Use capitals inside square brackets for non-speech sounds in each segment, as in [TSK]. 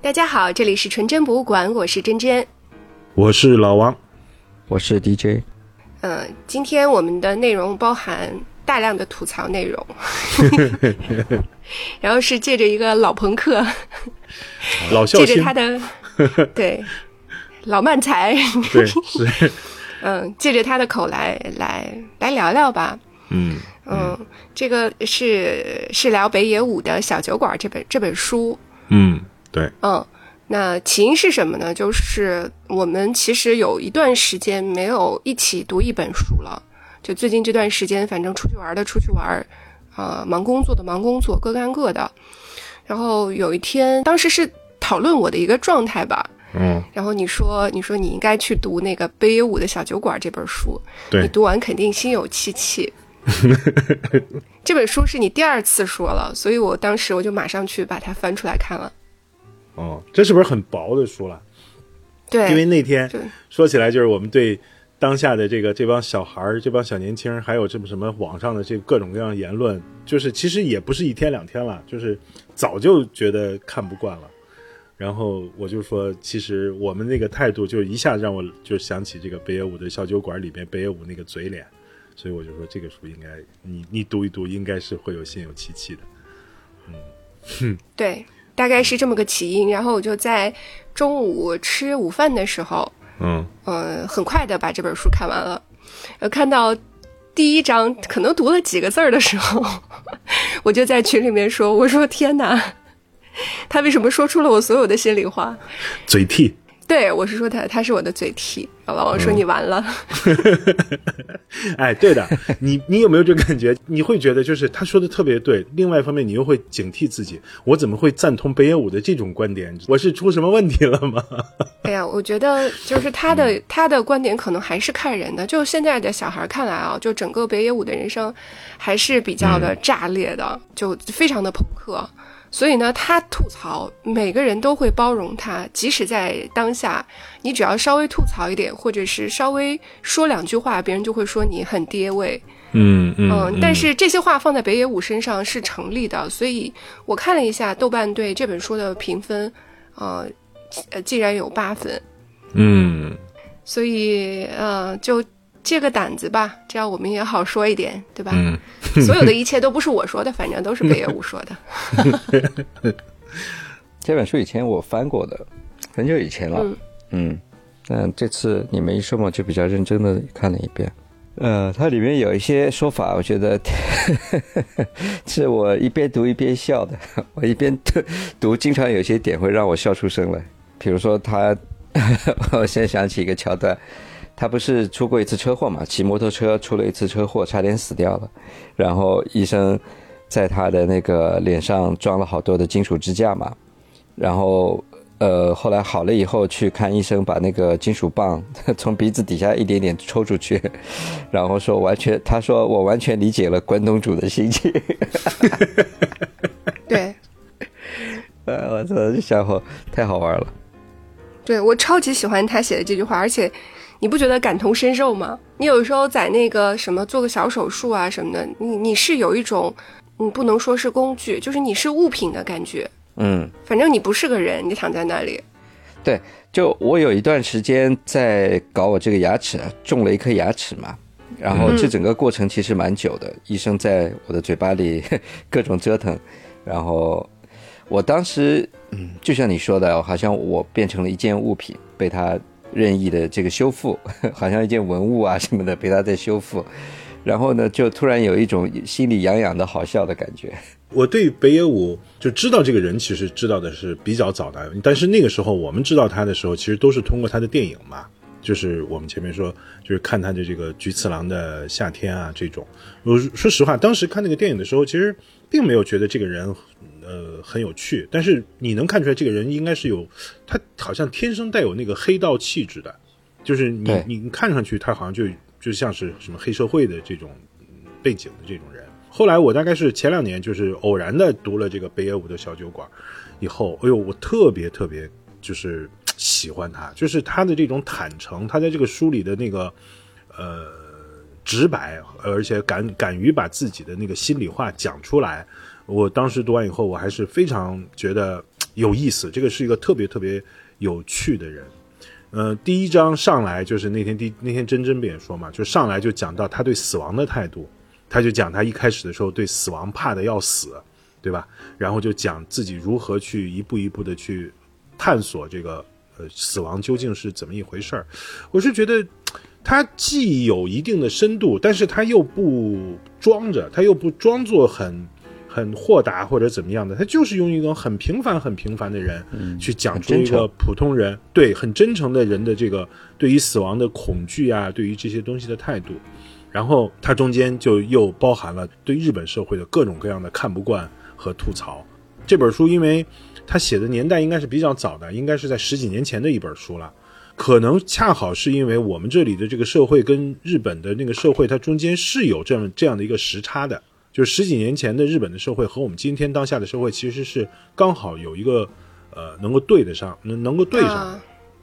大家好，这里是纯真博物馆，我是真真，我是老王，我是 DJ。嗯，今天我们的内容包含大量的吐槽内容，[LAUGHS] 然后是借着一个老朋克，老借着他的 [LAUGHS] 对老漫才，对是，[LAUGHS] 嗯，借着他的口来来来聊聊吧。嗯嗯，这个是是聊北野武的《小酒馆》这本这本书。嗯，对。嗯，那起因是什么呢？就是我们其实有一段时间没有一起读一本书了。就最近这段时间，反正出去玩的出去玩，啊，忙工作的忙工作，各干各的。然后有一天，当时是讨论我的一个状态吧。嗯。然后你说，你说你应该去读那个北野武的《小酒馆》这本书。对。你读完肯定心有戚戚。[LAUGHS] 这本书是你第二次说了，所以我当时我就马上去把它翻出来看了。哦，这是不是很薄的书了？对，因为那天说起来，就是我们对当下的这个这帮小孩儿、这帮小年轻，还有这么什么网上的这各种各样言论，就是其实也不是一天两天了，就是早就觉得看不惯了。然后我就说，其实我们那个态度，就一下子让我就想起这个北野武的小酒馆里面北野武那个嘴脸。所以我就说，这个书应该你你读一读，应该是会有心有戚戚的。嗯，对，大概是这么个起因。然后我就在中午吃午饭的时候，嗯嗯，很快的把这本书看完了。呃，看到第一章，可能读了几个字儿的时候，[LAUGHS] 我就在群里面说：“我说天哪，他为什么说出了我所有的心里话？”嘴替。对，我是说他，他是我的嘴替。老王说你完了。[LAUGHS] 哎，对的，你你有没有这个感觉？你会觉得就是他说的特别对，另外一方面你又会警惕自己，我怎么会赞同北野武的这种观点？我是出什么问题了吗？[LAUGHS] 哎呀，我觉得就是他的他的观点可能还是看人的。就现在的小孩看来啊，就整个北野武的人生还是比较的炸裂的，就非常的朋克。所以呢，他吐槽，每个人都会包容他，即使在当下，你只要稍微吐槽一点，或者是稍微说两句话，别人就会说你很爹味。嗯嗯。但是这些话放在北野武身上是成立的，所以我看了一下豆瓣对这本书的评分，呃，呃，竟然有八分。嗯。所以，呃，就。借个胆子吧，这样我们也好说一点，对吧？嗯，[LAUGHS] 所有的一切都不是我说的，反正都是北野武说的。[LAUGHS] 这本书以前我翻过的，很久以前了。嗯，那这次你们一说嘛，就比较认真的看了一遍。呃，它里面有一些说法，我觉得 [LAUGHS] 是我一边读一边笑的。我一边读，经常有些点会让我笑出声来。比如说，他，我先想起一个桥段。他不是出过一次车祸嘛？骑摩托车出了一次车祸，差点死掉了。然后医生在他的那个脸上装了好多的金属支架嘛。然后呃，后来好了以后去看医生，把那个金属棒 [LAUGHS] 从鼻子底下一点点抽出去，然后说完全，他说我完全理解了关东煮的心情。[LAUGHS] 对，呃，[LAUGHS] 我操，这家伙太好玩了。对我超级喜欢他写的这句话，而且。你不觉得感同身受吗？你有时候在那个什么做个小手术啊什么的，你你是有一种，你不能说是工具，就是你是物品的感觉。嗯，反正你不是个人，你躺在那里。对，就我有一段时间在搞我这个牙齿，种了一颗牙齿嘛，然后这整个过程其实蛮久的，医生在我的嘴巴里 [LAUGHS] 各种折腾，然后我当时，嗯，就像你说的，好像我变成了一件物品，被他。任意的这个修复，[LAUGHS] 好像一件文物啊什么的被他在修复，然后呢，就突然有一种心里痒痒的好笑的感觉。[LAUGHS] 我对北野武就知道这个人，其实知道的是比较早的，但是那个时候我们知道他的时候，其实都是通过他的电影嘛，就是我们前面说，就是看他的这个菊次郎的夏天啊这种。我说实话，当时看那个电影的时候，其实并没有觉得这个人。呃，很有趣，但是你能看出来这个人应该是有，他好像天生带有那个黑道气质的，就是你你看上去他好像就就像是什么黑社会的这种背景的这种人。后来我大概是前两年就是偶然的读了这个北野武的小酒馆，以后，哎呦，我特别特别就是喜欢他，就是他的这种坦诚，他在这个书里的那个呃直白，而且敢敢于把自己的那个心里话讲出来。我当时读完以后，我还是非常觉得 [TSK] 有意思，这个是一个特别特别有趣的人。呃，第一章上来就是那天第那天真真不也说嘛，就上来就讲到他对死亡的态度，他就讲他一开始的时候对死亡怕的要死，对吧？然后就讲自己如何去一步一步的去探索这个呃死亡究竟是怎么一回事儿。我是觉得他既有一定的深度，但是他又不装着，他又不装作很。很豁达或者怎么样的，他就是用一种很平凡、很平凡的人，去讲出一个普通人对很真诚的人的这个对于死亡的恐惧啊，对于这些东西的态度。然后他中间就又包含了对日本社会的各种各样的看不惯和吐槽。这本书，因为他写的年代应该是比较早的，应该是在十几年前的一本书了。可能恰好是因为我们这里的这个社会跟日本的那个社会，它中间是有这么这样的一个时差的。就是十几年前的日本的社会和我们今天当下的社会其实是刚好有一个呃能够对得上，能能够对上，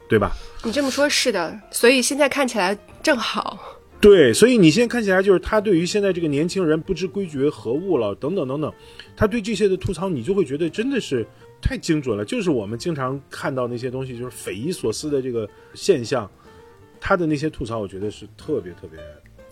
对吧？你这么说，是的。所以现在看起来正好。对，所以你现在看起来就是他对于现在这个年轻人不知规矩为何物了，等等等等，他对这些的吐槽，你就会觉得真的是太精准了。就是我们经常看到那些东西，就是匪夷所思的这个现象，他的那些吐槽，我觉得是特别特别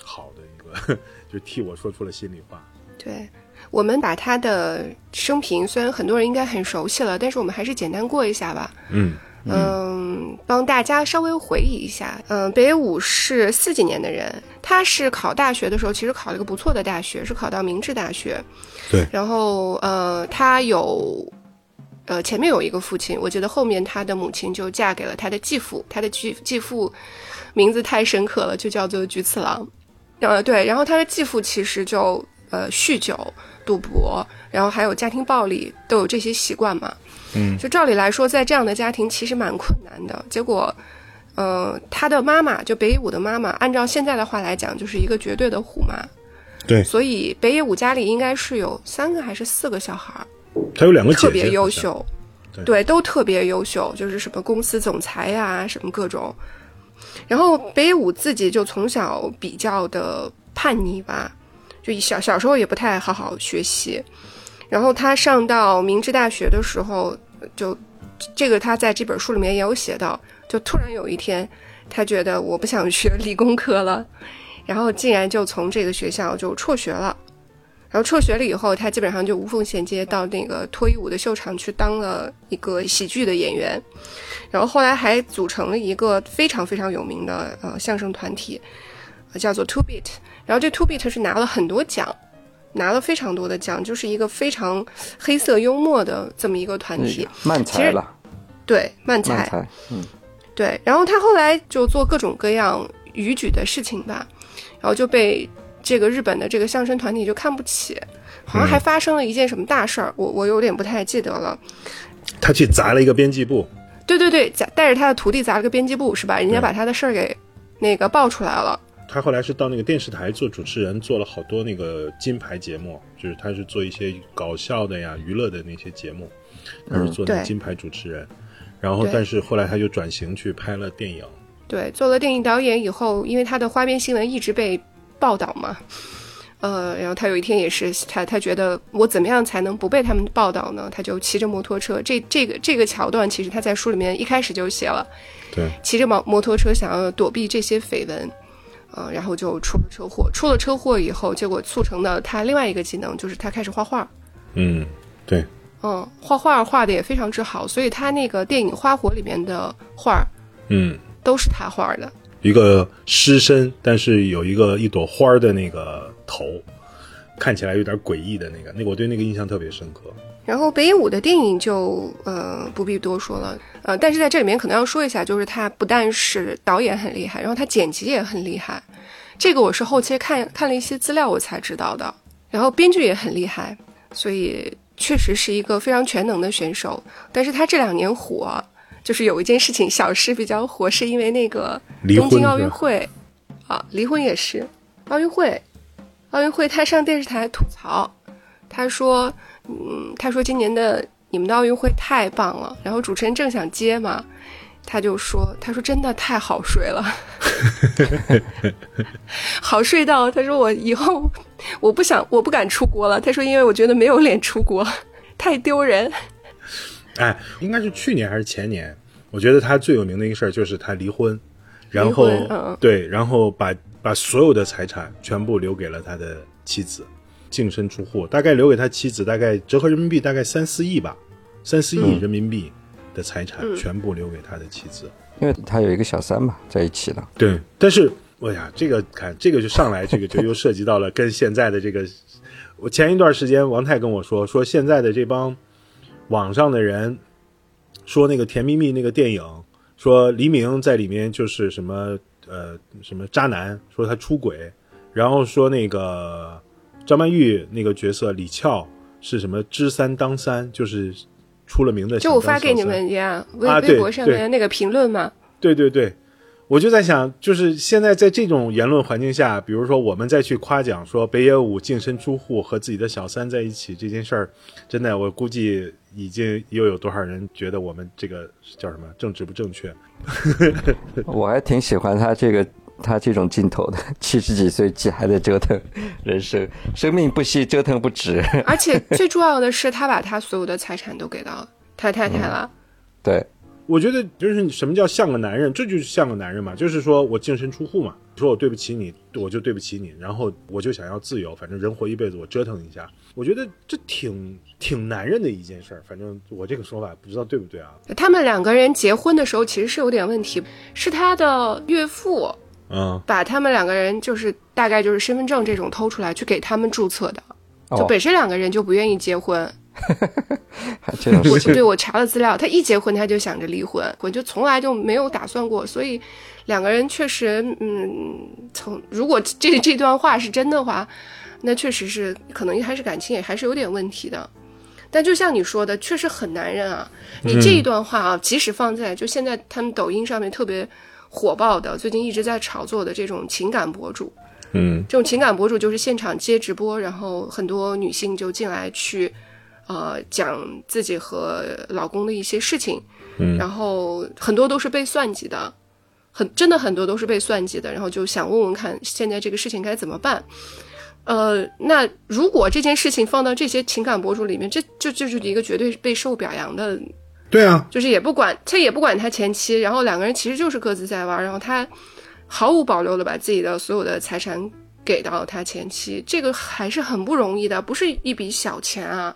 好的一个，[LAUGHS] 就替我说出了心里话。对，我们把他的生平，虽然很多人应该很熟悉了，但是我们还是简单过一下吧。嗯嗯，帮大家稍微回忆一下。嗯，北野武是四几年的人，他是考大学的时候，其实考了一个不错的大学，是考到明治大学。对。然后呃，他有呃前面有一个父亲，我觉得后面他的母亲就嫁给了他的继父，他的继继父名字太深刻了，就叫做菊次郎。呃，对，然后他的继父其实就。呃，酗酒、赌博，然后还有家庭暴力，都有这些习惯嘛？嗯，就照理来说，在这样的家庭其实蛮困难的。结果，呃，他的妈妈就北野武的妈妈，按照现在的话来讲，就是一个绝对的虎妈。对，所以北野武家里应该是有三个还是四个小孩儿？他有两个姐姐，特别优秀，对，都特别优秀，就是什么公司总裁呀，什么各种。然后北野武自己就从小比较的叛逆吧。就小小时候也不太好好学习，然后他上到明治大学的时候，就这个他在这本书里面也有写到，就突然有一天，他觉得我不想学理工科了，然后竟然就从这个学校就辍学了，然后辍学了以后，他基本上就无缝衔接到那个脱衣舞的秀场去当了一个喜剧的演员，然后后来还组成了一个非常非常有名的呃相声团体，叫做 Two Beat。然后这 Two Beat 是拿了很多奖，拿了非常多的奖，就是一个非常黑色幽默的这么一个团体。慢才了，对慢才，嗯，对。然后他后来就做各种各样逾矩的事情吧，然后就被这个日本的这个相声团体就看不起，好像还发生了一件什么大事儿，我我有点不太记得了。他去砸了一个编辑部。对对对，砸带着他的徒弟砸了个编辑部是吧？人家把他的事儿给那个爆出来了。他后来是到那个电视台做主持人，做了好多那个金牌节目，就是他是做一些搞笑的呀、娱乐的那些节目，他是做那金牌主持人。然后，但是后来他就转型去拍了电影。对，做了电影导演以后，因为他的花边新闻一直被报道嘛，呃，然后他有一天也是他他觉得我怎么样才能不被他们报道呢？他就骑着摩托车，这这个这个桥段其实他在书里面一开始就写了，对，骑着摩摩托车想要躲避这些绯闻。嗯，然后就出了车祸。出了车祸以后，结果促成了他另外一个技能就是他开始画画。嗯，对。嗯，画画画的也非常之好，所以他那个电影《花火》里面的画，嗯，都是他画的。一个狮身，但是有一个一朵花的那个头，看起来有点诡异的那个，那个我对那个印象特别深刻。然后北野武的电影就呃不必多说了，呃，但是在这里面可能要说一下，就是他不但是导演很厉害，然后他剪辑也很厉害，这个我是后期看看了一些资料我才知道的。然后编剧也很厉害，所以确实是一个非常全能的选手。但是他这两年火，就是有一件事情小事比较火，是因为那个东京奥运会啊，离婚也是奥运会，奥运会他上电视台吐槽，他说。嗯，他说今年的你们的奥运会太棒了，然后主持人正想接嘛，他就说，他说真的太好睡了，[LAUGHS] 好睡到他说我以后我不想我不敢出国了，他说因为我觉得没有脸出国太丢人。[LAUGHS] 哎，应该是去年还是前年？我觉得他最有名的一个事儿就是他离婚，然后嗯对，然后把把所有的财产全部留给了他的妻子，净身出户，大概留给他妻子大概折合人民币大概三四亿吧，三四亿人民币的财产全部留给他的妻子。因为他有一个小三嘛，在一起了。对，但是哎呀，这个看这个就上来，这个就又涉及到了跟现在的这个，我前一段时间王太跟我说，说现在的这帮网上的人说那个《甜蜜蜜》那个电影，说黎明在里面就是什么呃什么渣男，说他出轨，然后说那个张曼玉那个角色李俏是什么知三当三，就是出了名的。就我发给你们呀，微、啊微博上面那个评论嘛，对对对，我就在想，就是现在在这种言论环境下，比如说我们再去夸奖说北野武净身出户和自己的小三在一起这件事儿，真的，我估计已经又有多少人觉得我们这个叫什么政治不正确？我还挺喜欢他这个他这种镜头的，七十几岁几还在折腾人生，生命不息，折腾不止。而且最重要的是，他把他所有的财产都给到他太太了。对，我觉得就是什么叫像个男人，这就是像个男人嘛，就是说我净身出户嘛，说我对不起你，我就对不起你，然后我就想要自由，反正人活一辈子，我折腾一下，我觉得这挺挺男人的一件事儿，反正我这个说法不知道对不对啊？他们两个人结婚的时候其实是有点问题，是他的岳父嗯，把他们两个人就是大概就是身份证这种偷出来去给他们注册的，就哦本身两个人就不愿意结婚。还 [LAUGHS] 这种我事情对我查了资料，他一结婚他就想着离婚，我就从来就没有打算过，所以两个人确实，嗯，从如果这这段话是真的话，那确实是可能一开始感情也还是有点问题的。但就像你说的，确实很男人啊！你这一段话啊，即使放在就现在他们抖音上面特别火爆的，最近一直在炒作的这种情感博主，嗯这种情感博主就是现场接直播，然后很多女性就进来去，呃，讲自己和老公的一些事情，嗯。然后很多都是被算计的，很真的很多都是被算计的，然后就想问问看现在这个事情该怎么办。呃，那如果这件事情放到这些情感博主里面，这这就是一个绝对备受表扬的对啊，就是也不管他也不管他前妻，然后两个人其实就是各自在玩，然后他毫无保留的把自己的所有的财产给到他前妻，这个还是很不容易的，不是一笔小钱啊，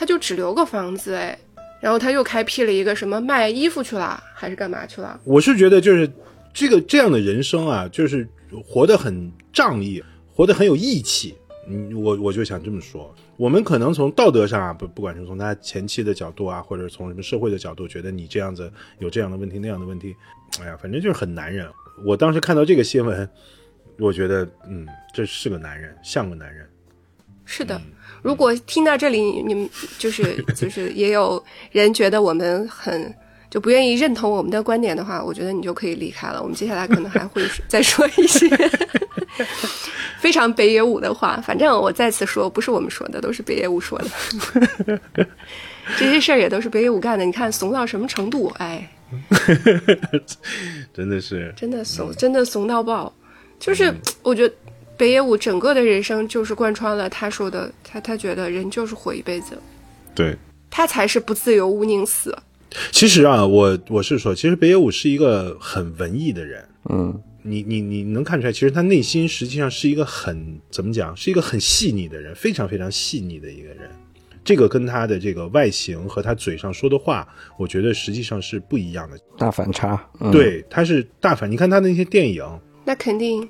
他就只留个房子哎，然后他又开辟了一个什么卖衣服去了，还是干嘛去了？我是觉得就是这个这样的人生啊，就是活得很仗义，活得很有义气。嗯，我我就想这么说，我们可能从道德上啊，不不管是从他前期的角度啊，或者从什么社会的角度，觉得你这样子有这样的问题那样的问题，哎呀，反正就是很男人。我当时看到这个新闻，我觉得嗯，这是个男人，像个男人。是的，如果听到这里，你你们就是 [LAUGHS] 就是也有人觉得我们很就不愿意认同我们的观点的话，我觉得你就可以离开了。我们接下来可能还会再说一些 [LAUGHS] 非常北野武的话。反正我再次说，不是我们说的，都是北野武说的。[LAUGHS] 这些事儿也都是北野武干的。你看怂到什么程度？哎，真的是，真的怂，真的怂到爆。就是我觉得北野武整个的人生就是贯穿了他说的，他他觉得人就是活一辈子，对。他才是不自由无宁死。其实啊，我我是说，其实北野武是一个很文艺的人。嗯，你你你能看出来，其实他内心实际上是一个很怎么讲，是一个很细腻的人，非常非常细腻的一个人。这个跟他的这个外形和他嘴上说的话，我觉得实际上是不一样的。大反差。嗯、，对，他是大反，你看他那些电影，那肯定，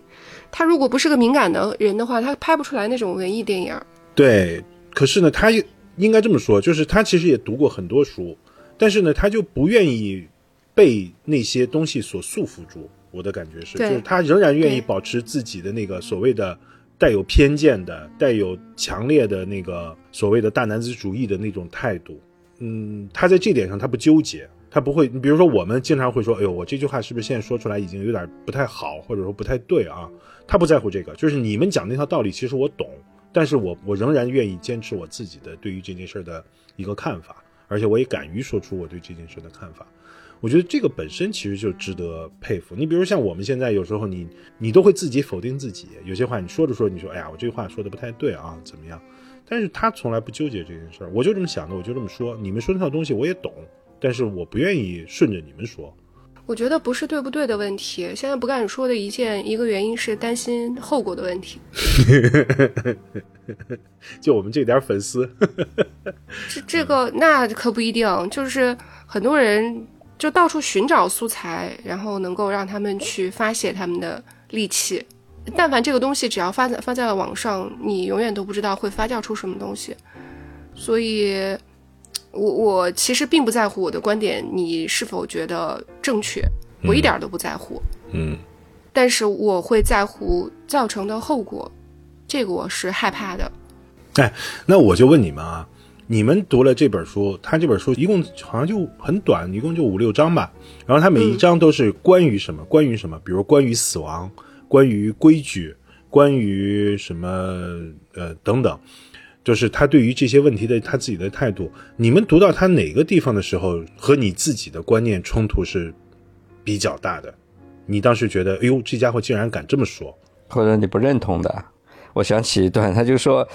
他如果不是个敏感的人的话，他拍不出来那种文艺电影。对，可是呢，他应该这么说，就是他其实也读过很多书，但是呢，他就不愿意被那些东西所束缚住。我的感觉是，就是他仍然愿意保持自己的那个所谓的带有偏见的、带有强烈的那个所谓的大男子主义的那种态度。嗯，他在这点上他不纠结，他不会。你比如说，我们经常会说：“哎呦，我这句话是不是现在说出来已经有点不太好，或者说不太对啊？”他不在乎这个，就是你们讲那套道理，其实我懂，但是我我仍然愿意坚持我自己的对于这件事的一个看法，而且我也敢于说出我对这件事的看法。我觉得这个本身其实就值得佩服。你比如像我们现在有时候你你都会自己否定自己，有些话你说着说你说哎呀我这句话说的不太对啊怎么样？但是他从来不纠结这件事儿，我就这么想的，我就这么说。你们说那套东西我也懂，但是我不愿意顺着你们说。我觉得不是对不对的问题，现在不敢说的一件一个原因是担心后果的问题。[LAUGHS] 就我们这点粉丝，这这个那可不一定，就是很多人就到处寻找素材，然后能够让他们去发泄他们的戾气。但凡这个东西只要发在发在了网上，你永远都不知道会发酵出什么东西。所以，我我其实并不在乎我的观点你是否觉得正确，我一点都不在乎。嗯，但是我会在乎造成的后果，这个我是害怕的。哎，那我就问你们啊，你们读了这本书，他这本书一共好像就很短，一共就五六章吧。然后他每一章都是关于什么？关于什么？比如关于死亡。关于规矩，关于什么呃等等，就是他对于这些问题的他自己的态度。你们读到他哪个地方的时候，和你自己的观念冲突是比较大的？你当时觉得，哎呦，这家伙竟然敢这么说，或者你不认同的？我想起一段，他就说，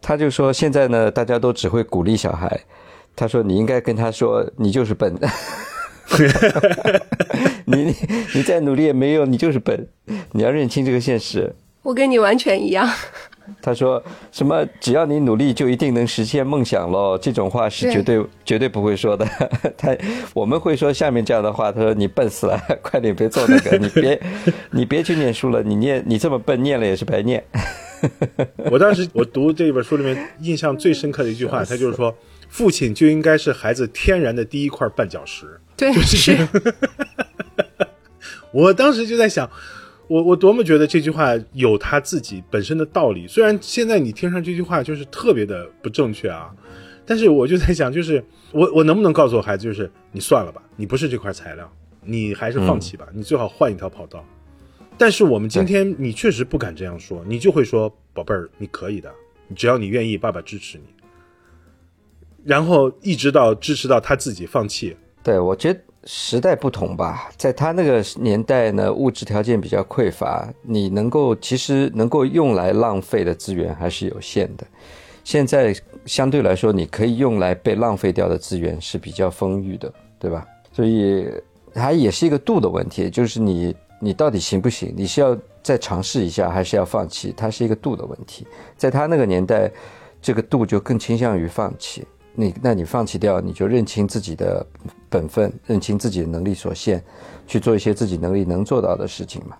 他就说，现在呢，大家都只会鼓励小孩，他说你应该跟他说，你就是笨。[LAUGHS] 你你你再努力也没用，你就是笨。你要认清这个现实。我跟你完全一样。他说什么？只要你努力，就一定能实现梦想喽？这种话是绝对绝对不会说的。[LAUGHS] 他我们会说下面这样的话。他说你笨死了，[LAUGHS] 快点别做那个，[LAUGHS] 你别你别去念书了。你念你这么笨，念了也是白念。我当时我读这本书里面印象最深刻的一句话，他就是说。父亲就应该是孩子天然的第一块绊脚石，对，就是。我当时就在想，我我多么觉得这句话有他自己本身的道理。虽然现在你听上这句话就是特别的不正确啊，但是我就在想，就是我我能不能告诉我孩子，就是你算了吧，你不是这块材料，你还是放弃吧，你最好换一条跑道。但是我们今天你确实不敢这样说，你就会说，宝贝儿，你可以的，只要你愿意，爸爸支持你。然后一直到支持到他自己放弃。对，我觉得时代不同吧，在他那个年代呢，物质条件比较匮乏，你能够其实能够用来浪费的资源还是有限的。现在相对来说，你可以用来被浪费掉的资源是比较丰裕的，对吧？所以它也是一个度的问题，就是你你到底行不行？你是要再尝试一下，还是要放弃？它是一个度的问题。在他那个年代，这个度就更倾向于放弃。你那你放弃掉，你就认清自己的本分，认清自己的能力所限，去做一些自己能力能做到的事情嘛。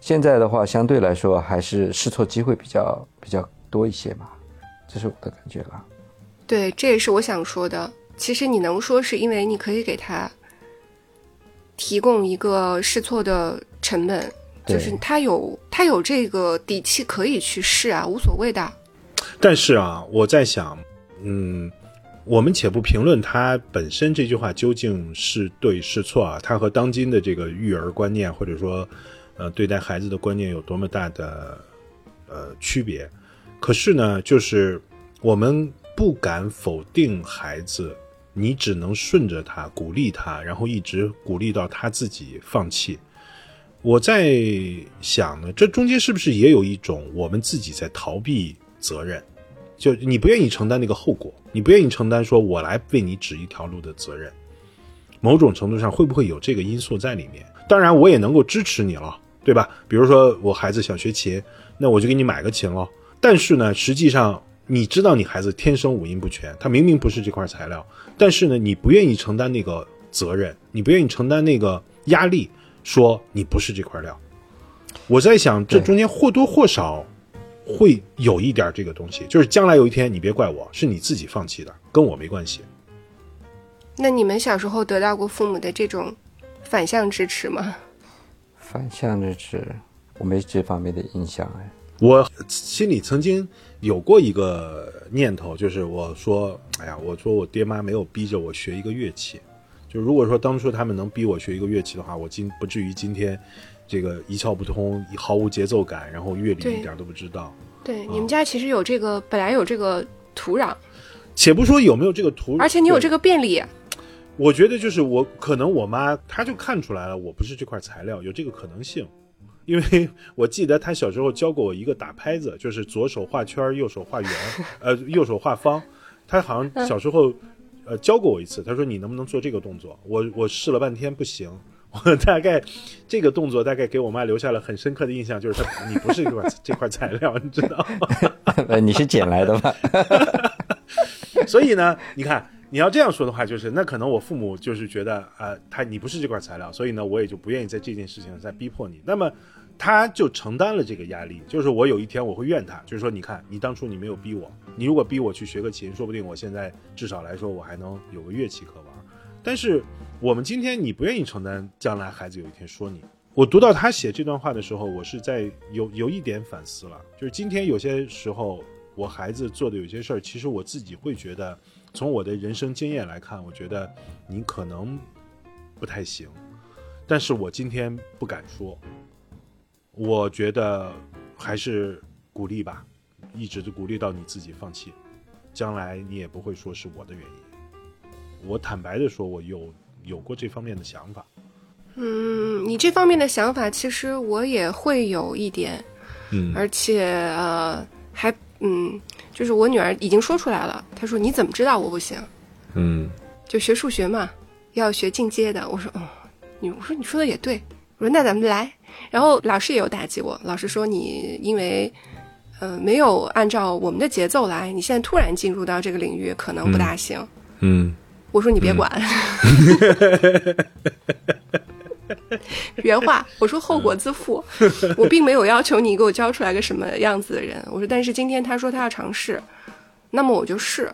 现在的话，相对来说还是试错机会比较比较多一些嘛，这是我的感觉了。对，这也是我想说的。其实你能说是因为你可以给他提供一个试错的成本，就是他有他有这个底气可以去试啊，无所谓的。但是啊，我在想，嗯。我们且不评论他本身这句话究竟是对是错啊，他和当今的这个育儿观念或者说，呃，对待孩子的观念有多么大的呃区别。可是呢，就是我们不敢否定孩子，你只能顺着他，鼓励他，然后一直鼓励到他自己放弃。我在想呢，这中间是不是也有一种我们自己在逃避责任？就你不愿意承担那个后果，你不愿意承担说我来为你指一条路的责任，某种程度上会不会有这个因素在里面？当然，我也能够支持你了，对吧？比如说我孩子想学琴，那我就给你买个琴了。但是呢，实际上你知道你孩子天生五音不全，他明明不是这块材料，但是呢，你不愿意承担那个责任，你不愿意承担那个压力，说你不是这块料。我在想，这中间或多或少。会有一点这个东西，就是将来有一天你别怪我，是你自己放弃的，跟我没关系。那你们小时候得到过父母的这种反向支持吗？反向支持，我没这方面的印象哎。我心里曾经有过一个念头，就是我说，哎呀，我说我爹妈没有逼着我学一个乐器，就如果说当初他们能逼我学一个乐器的话，我今不至于今天。这个一窍不通，毫无节奏感，然后乐理一点都不知道。对，你们家其实有这个，本来有这个土壤。且不说有没有这个土壤，而且你有这个便利。我觉得就是我可能我妈她就看出来了，我不是这块材料，有这个可能性。因为 [LAUGHS] 我记得她小时候教过我一个打拍子，就是左手画圈，右手画圆，[LAUGHS] 呃，右手画方。她好像小时候，呃，教过我一次。他说你能不能做这个动作？我我试了半天不行。我大概这个动作大概给我妈留下了很深刻的印象，就是他你不是这块 [LAUGHS] 这块材料，你知道吗？[LAUGHS] 你是捡来的吧？[LAUGHS] 所以呢，你看。你要这样说的话，就是那可能我父母就是觉得啊，他你不是这块材料，所以呢，我也就不愿意在这件事情上再逼迫你。那么，他就承担了这个压力，就是我有一天我会怨他，就是说，你看你当初你没有逼我，你如果逼我去学个琴，说不定我现在至少来说我还能有个乐器可玩。但是我们今天你不愿意承担，将来孩子有一天说你。我读到他写这段话的时候，我是在有有一点反思了，就是今天有些时候我孩子做的有些事儿，其实我自己会觉得。从我的人生经验来看，我觉得你可能不太行，但是我今天不敢说。我觉得还是鼓励吧，一直就鼓励到你自己放弃，将来你也不会说是我的原因。我坦白的说，我有有过这方面的想法。嗯，你这方面的想法，其实我也会有一点。嗯，而且呃，还嗯。就是我女儿已经说出来了，她说：“你怎么知道我不行？”嗯，就学数学嘛，要学进阶的。我说：“哦，你我说你说的也对。”我说：“那咱们来。”然后老师也有打击我，老师说：“你因为，呃，没有按照我们的节奏来，你现在突然进入到这个领域，可能不大行。”嗯，我说：“你别管。” [LAUGHS] [LAUGHS] 原话，我说后果自负，我并没有要求你给我教出来个什么样子的人。我说，但是今天他说他要尝试，那么我就试。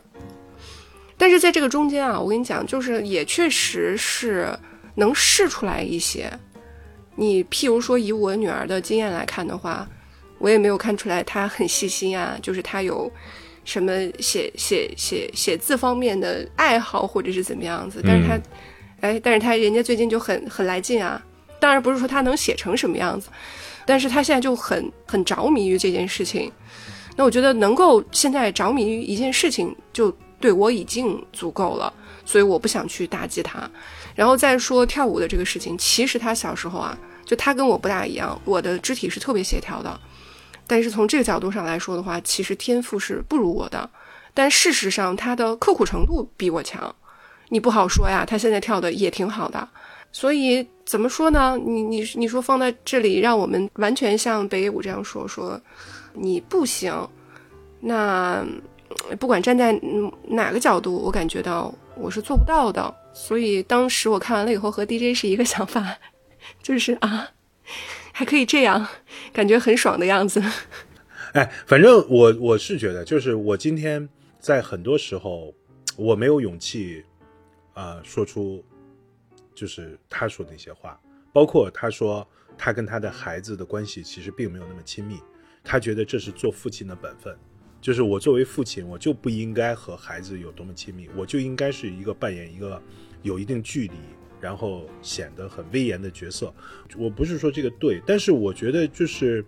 但是在这个中间啊，我跟你讲，就是也确实是能试出来一些。你譬如说以我女儿的经验来看的话，我也没有看出来她很细心啊，就是她有什么写写写写字方面的爱好或者是怎么样子，但是他。哎，但是他人家最近就很很来劲啊，当然不是说他能写成什么样子，但是他现在就很很着迷于这件事情。那我觉得能够现在着迷于一件事情，就对我已经足够了，所以我不想去打击他。然后再说跳舞的这个事情，其实他小时候啊，就他跟我不大一样，我的肢体是特别协调的，但是从这个角度上来说的话，其实天赋是不如我的，但事实上他的刻苦程度比我强。你不好说呀，他现在跳的也挺好的，所以怎么说呢？你你你说放在这里，让我们完全像北野武这样说说，你不行，那不管站在哪个角度，我感觉到我是做不到的。所以当时我看完了以后，和 DJ 是一个想法，[LAUGHS] 就是啊，还可以这样，[LAUGHS] 感觉很爽的样子。哎，反正我我是觉得，就是我今天在很多时候我没有勇气。啊，说出就是他说的那些话，包括他说他跟他的孩子的关系其实并没有那么亲密，他觉得这是做父亲的本分，就是我作为父亲，我就不应该和孩子有多么亲密，我就应该是一个扮演一个有一定距离，然后显得很威严的角色。我不是说这个对，但是我觉得就是，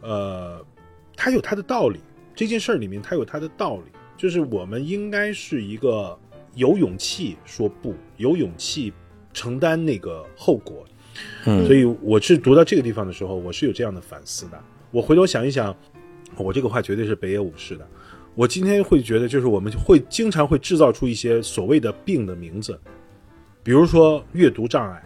呃，他有他的道理，这件事儿里面他有他的道理，就是我们应该是一个。有勇气说不，有勇气承担那个后果，嗯，所以我是读到这个地方的时候，我是有这样的反思的。我回头想一想，我这个话绝对是北野武士的。我今天会觉得，就是我们会经常会制造出一些所谓的病的名字，比如说阅读障碍。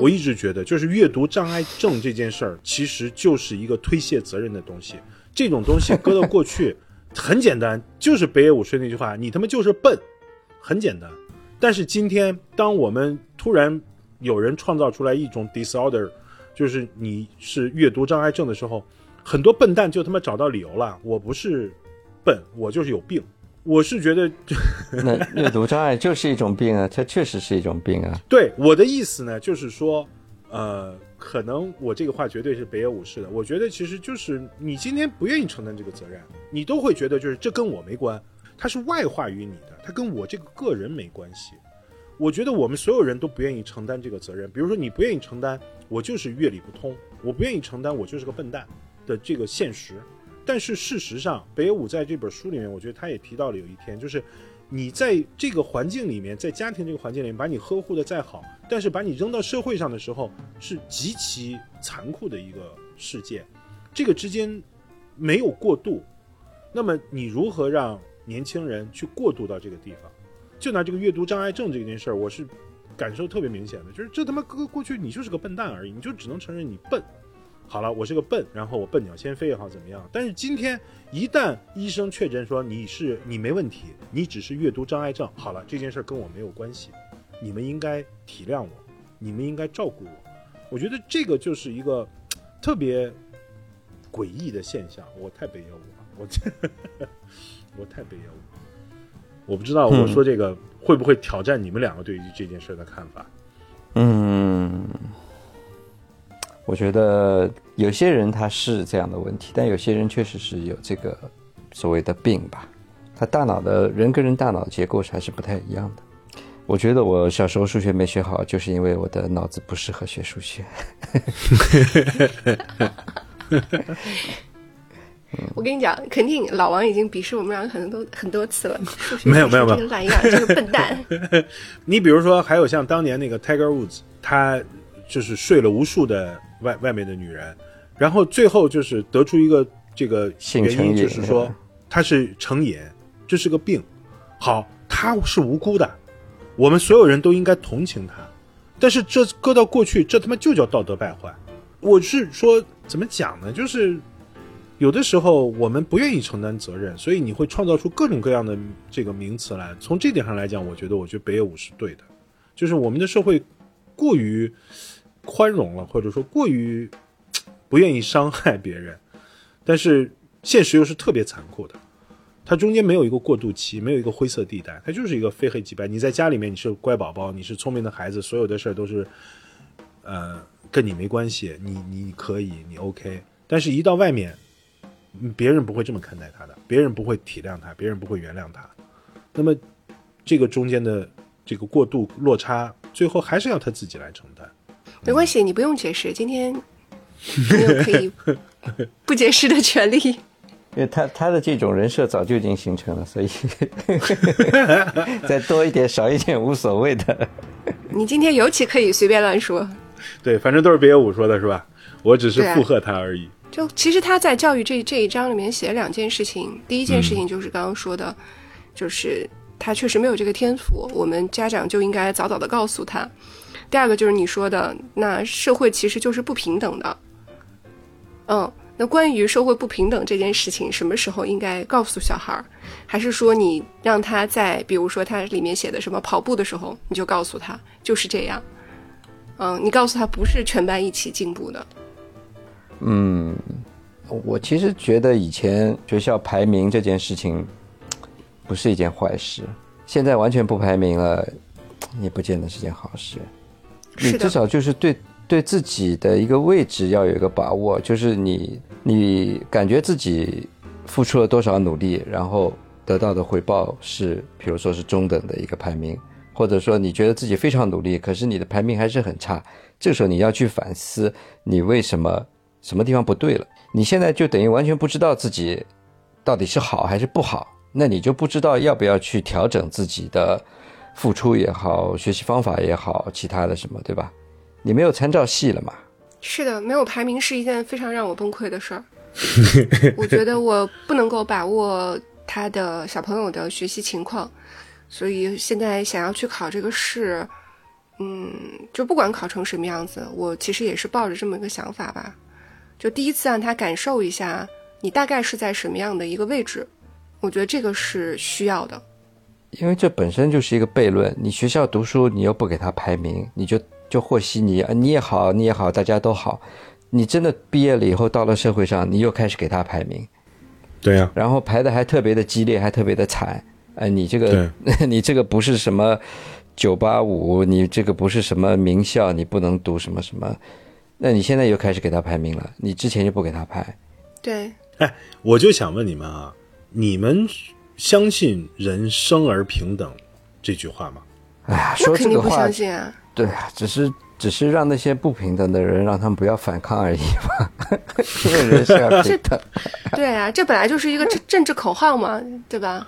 我一直觉得，就是阅读障碍症这件事儿，其实就是一个推卸责任的东西。这种东西搁到过去很简单，就是北野武说那句话：“你他妈就是笨。”很简单，但是今天当我们突然有人创造出来一种 disorder，就是你是阅读障碍症的时候，很多笨蛋就他妈找到理由了。我不是笨，我就是有病。我是觉得，[LAUGHS] 那阅读障碍就是一种病啊，它确实是一种病啊。对我的意思呢，就是说，呃，可能我这个话绝对是北野武士的。我觉得其实就是你今天不愿意承担这个责任，你都会觉得就是这跟我没关。它是外化于你的，它跟我这个个人没关系。我觉得我们所有人都不愿意承担这个责任。比如说，你不愿意承担，我就是乐理不通，我不愿意承担，我就是个笨蛋的这个现实。但是事实上，北野武在这本书里面，我觉得他也提到了有一天，就是你在这个环境里面，在家庭这个环境里面，把你呵护的再好，但是把你扔到社会上的时候，是极其残酷的一个世界。这个之间没有过渡，那么你如何让年轻人去过渡到这个地方？就拿这个阅读障碍症这件事儿，我是感受特别明显的，就是这他妈哥过去你就是个笨蛋而已，你就只能承认你笨。好了，我是个笨，然后我笨鸟先飞也好怎么样？但是今天一旦医生确诊说你是你没问题，你只是阅读障碍症，好了，这件事跟我没有关系，你们应该体谅我，你们应该照顾我。我觉得这个就是一个特别诡异的现象，我太北野武了，我这我太北野武，我不知道我说这个会不会挑战你们两个对于这件事的看法。嗯。我觉得有些人他是这样的问题，但有些人确实是有这个所谓的病吧。他大脑的人跟人大脑结构还是不太一样的。我觉得我小时候数学没学好，就是因为我的脑子不适合学数学。[LAUGHS] 我跟你讲，肯定老王已经鄙视我们两个很多很多次了。没有没有没有，这个懒样，这个笨蛋。[LAUGHS] 你比如说，还有像当年那个 Tiger Woods，他就是睡了无数的。外外面的女人，然后最后就是得出一个这个原因，就是说他是成瘾，这是个病。好，他是无辜的，我们所有人都应该同情他。但是这搁到过去，这他妈就叫道德败坏。我是说，怎么讲呢？就是有的时候我们不愿意承担责任，所以你会创造出各种各样的这个名词来。从这点上来讲，我觉得，我觉得北野武是对的，就是我们的社会过于。宽容了，或者说过于 [TSK] 不愿意伤害别人，但是现实又是特别残酷的，它中间没有一个过渡期，没有一个灰色地带，它就是一个非黑即白。你在家里面你是乖宝宝，你是聪明的孩子，所有的事儿都是，呃，跟你没关系，你你可以，你 OK。但是，一到外面，别人不会这么看待他的，别人不会体谅他，别人不会原谅他。那么，这个中间的这个过渡落差，最后还是要他自己来承担。没关系，你不用解释。今天你有可以不解释的权利，[LAUGHS] 因为他他的这种人设早就已经形成了，所以 [LAUGHS] 再多一点少一点无所谓的。你今天尤其可以随便乱说。对，反正都是别野武说的是吧？我只是附和他而已。就其实他在教育这这一章里面写了两件事情，第一件事情就是刚刚说的，就是他确实没有这个天赋，我们家长就应该早早的告诉他。第二个就是你说的，那社会其实就是不平等的。嗯，那关于社会不平等这件事情，什么时候应该告诉小孩儿？还是说你让他在，比如说他里面写的什么跑步的时候，你就告诉他就是这样。嗯，你告诉他不是全班一起进步的。嗯，我其实觉得以前学校排名这件事情不是一件坏事，现在完全不排名了，也不见得是件好事。你至少就是对对自己的一个位置要有一个把握，就是你你感觉自己付出了多少努力，然后得到的回报是，比如说是中等的一个排名，或者说你觉得自己非常努力，可是你的排名还是很差，这个时候你要去反思你为什么什么地方不对了。你现在就等于完全不知道自己到底是好还是不好，那你就不知道要不要去调整自己的。付出也好，学习方法也好，其他的什么，对吧？你没有参照系了嘛？是的，没有排名是一件非常让我崩溃的事儿。[LAUGHS] 我觉得我不能够把握他的小朋友的学习情况，所以现在想要去考这个试，嗯，就不管考成什么样子，我其实也是抱着这么一个想法吧。就第一次让他感受一下，你大概是在什么样的一个位置，我觉得这个是需要的。因为这本身就是一个悖论，你学校读书，你又不给他排名，你就就和稀泥啊，你也好，你也好，大家都好，你真的毕业了以后到了社会上，你又开始给他排名，对呀，然后排的还特别的激烈，还特别的惨，哎，你这个 [LAUGHS] 你这个不是什么九八五，你这个不是什么名校，你不能读什么什么，那你现在又开始给他排名了，你之前就不给他排，对，哎，我就想问你们啊，你们。相信人生而平等这句话吗？哎呀，说这个话，对啊，只是只是让那些不平等的人让他们不要反抗而已嘛。[LAUGHS] 因为人生而平等，对啊，这本来就是一个政治口号嘛，对吧？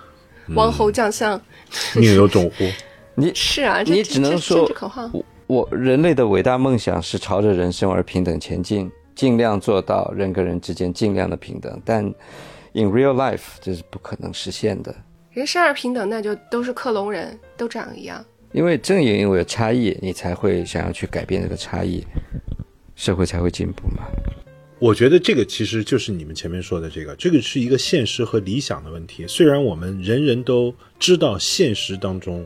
王侯将相，宁有种乎？[LAUGHS] 你是啊，你只能说政治口号，我我人类的伟大梦想是朝着人生而平等前进，尽量做到人跟人之间尽量的平等，但 in real life 这是不可能实现的，人生而平等，那就都是克隆人，都长一样。因为正也因为有差异，你才会想要去改变这个差异，社会才会进步嘛。我觉得这个其实就是你们前面说的这个，这个是一个现实和理想的问题。虽然我们人人都知道现实当中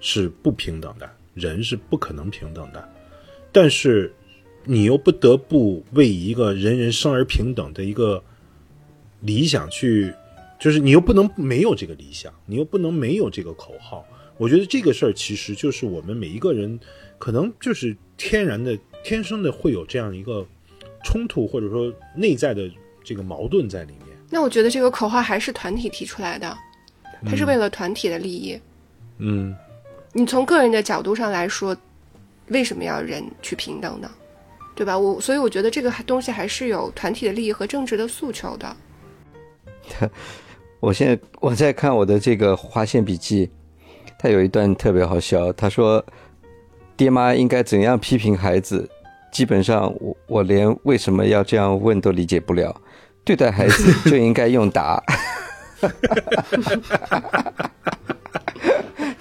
是不平等的，人是不可能平等的，但是你又不得不为一个人人生而平等的一个理想去，就是你又不能没有这个理想，你又不能没有这个口号。我觉得这个事儿其实就是我们每一个人可能就是天然的、天生的会有这样一个。冲突或者说内在的这个矛盾在里面。那我觉得这个口号还是团体提出来的，它是为了团体的利益。嗯，你从个人的角度上来说，为什么要人去平等呢？对吧？我所以我觉得这个东西还是有团体的利益和政治的诉求的。[LAUGHS] 我现在我在看我的这个划线笔记，他有一段特别好笑，他说：“爹妈应该怎样批评孩子？”基本上，我我连为什么要这样问都理解不了。对待孩子就应该用打，[LAUGHS]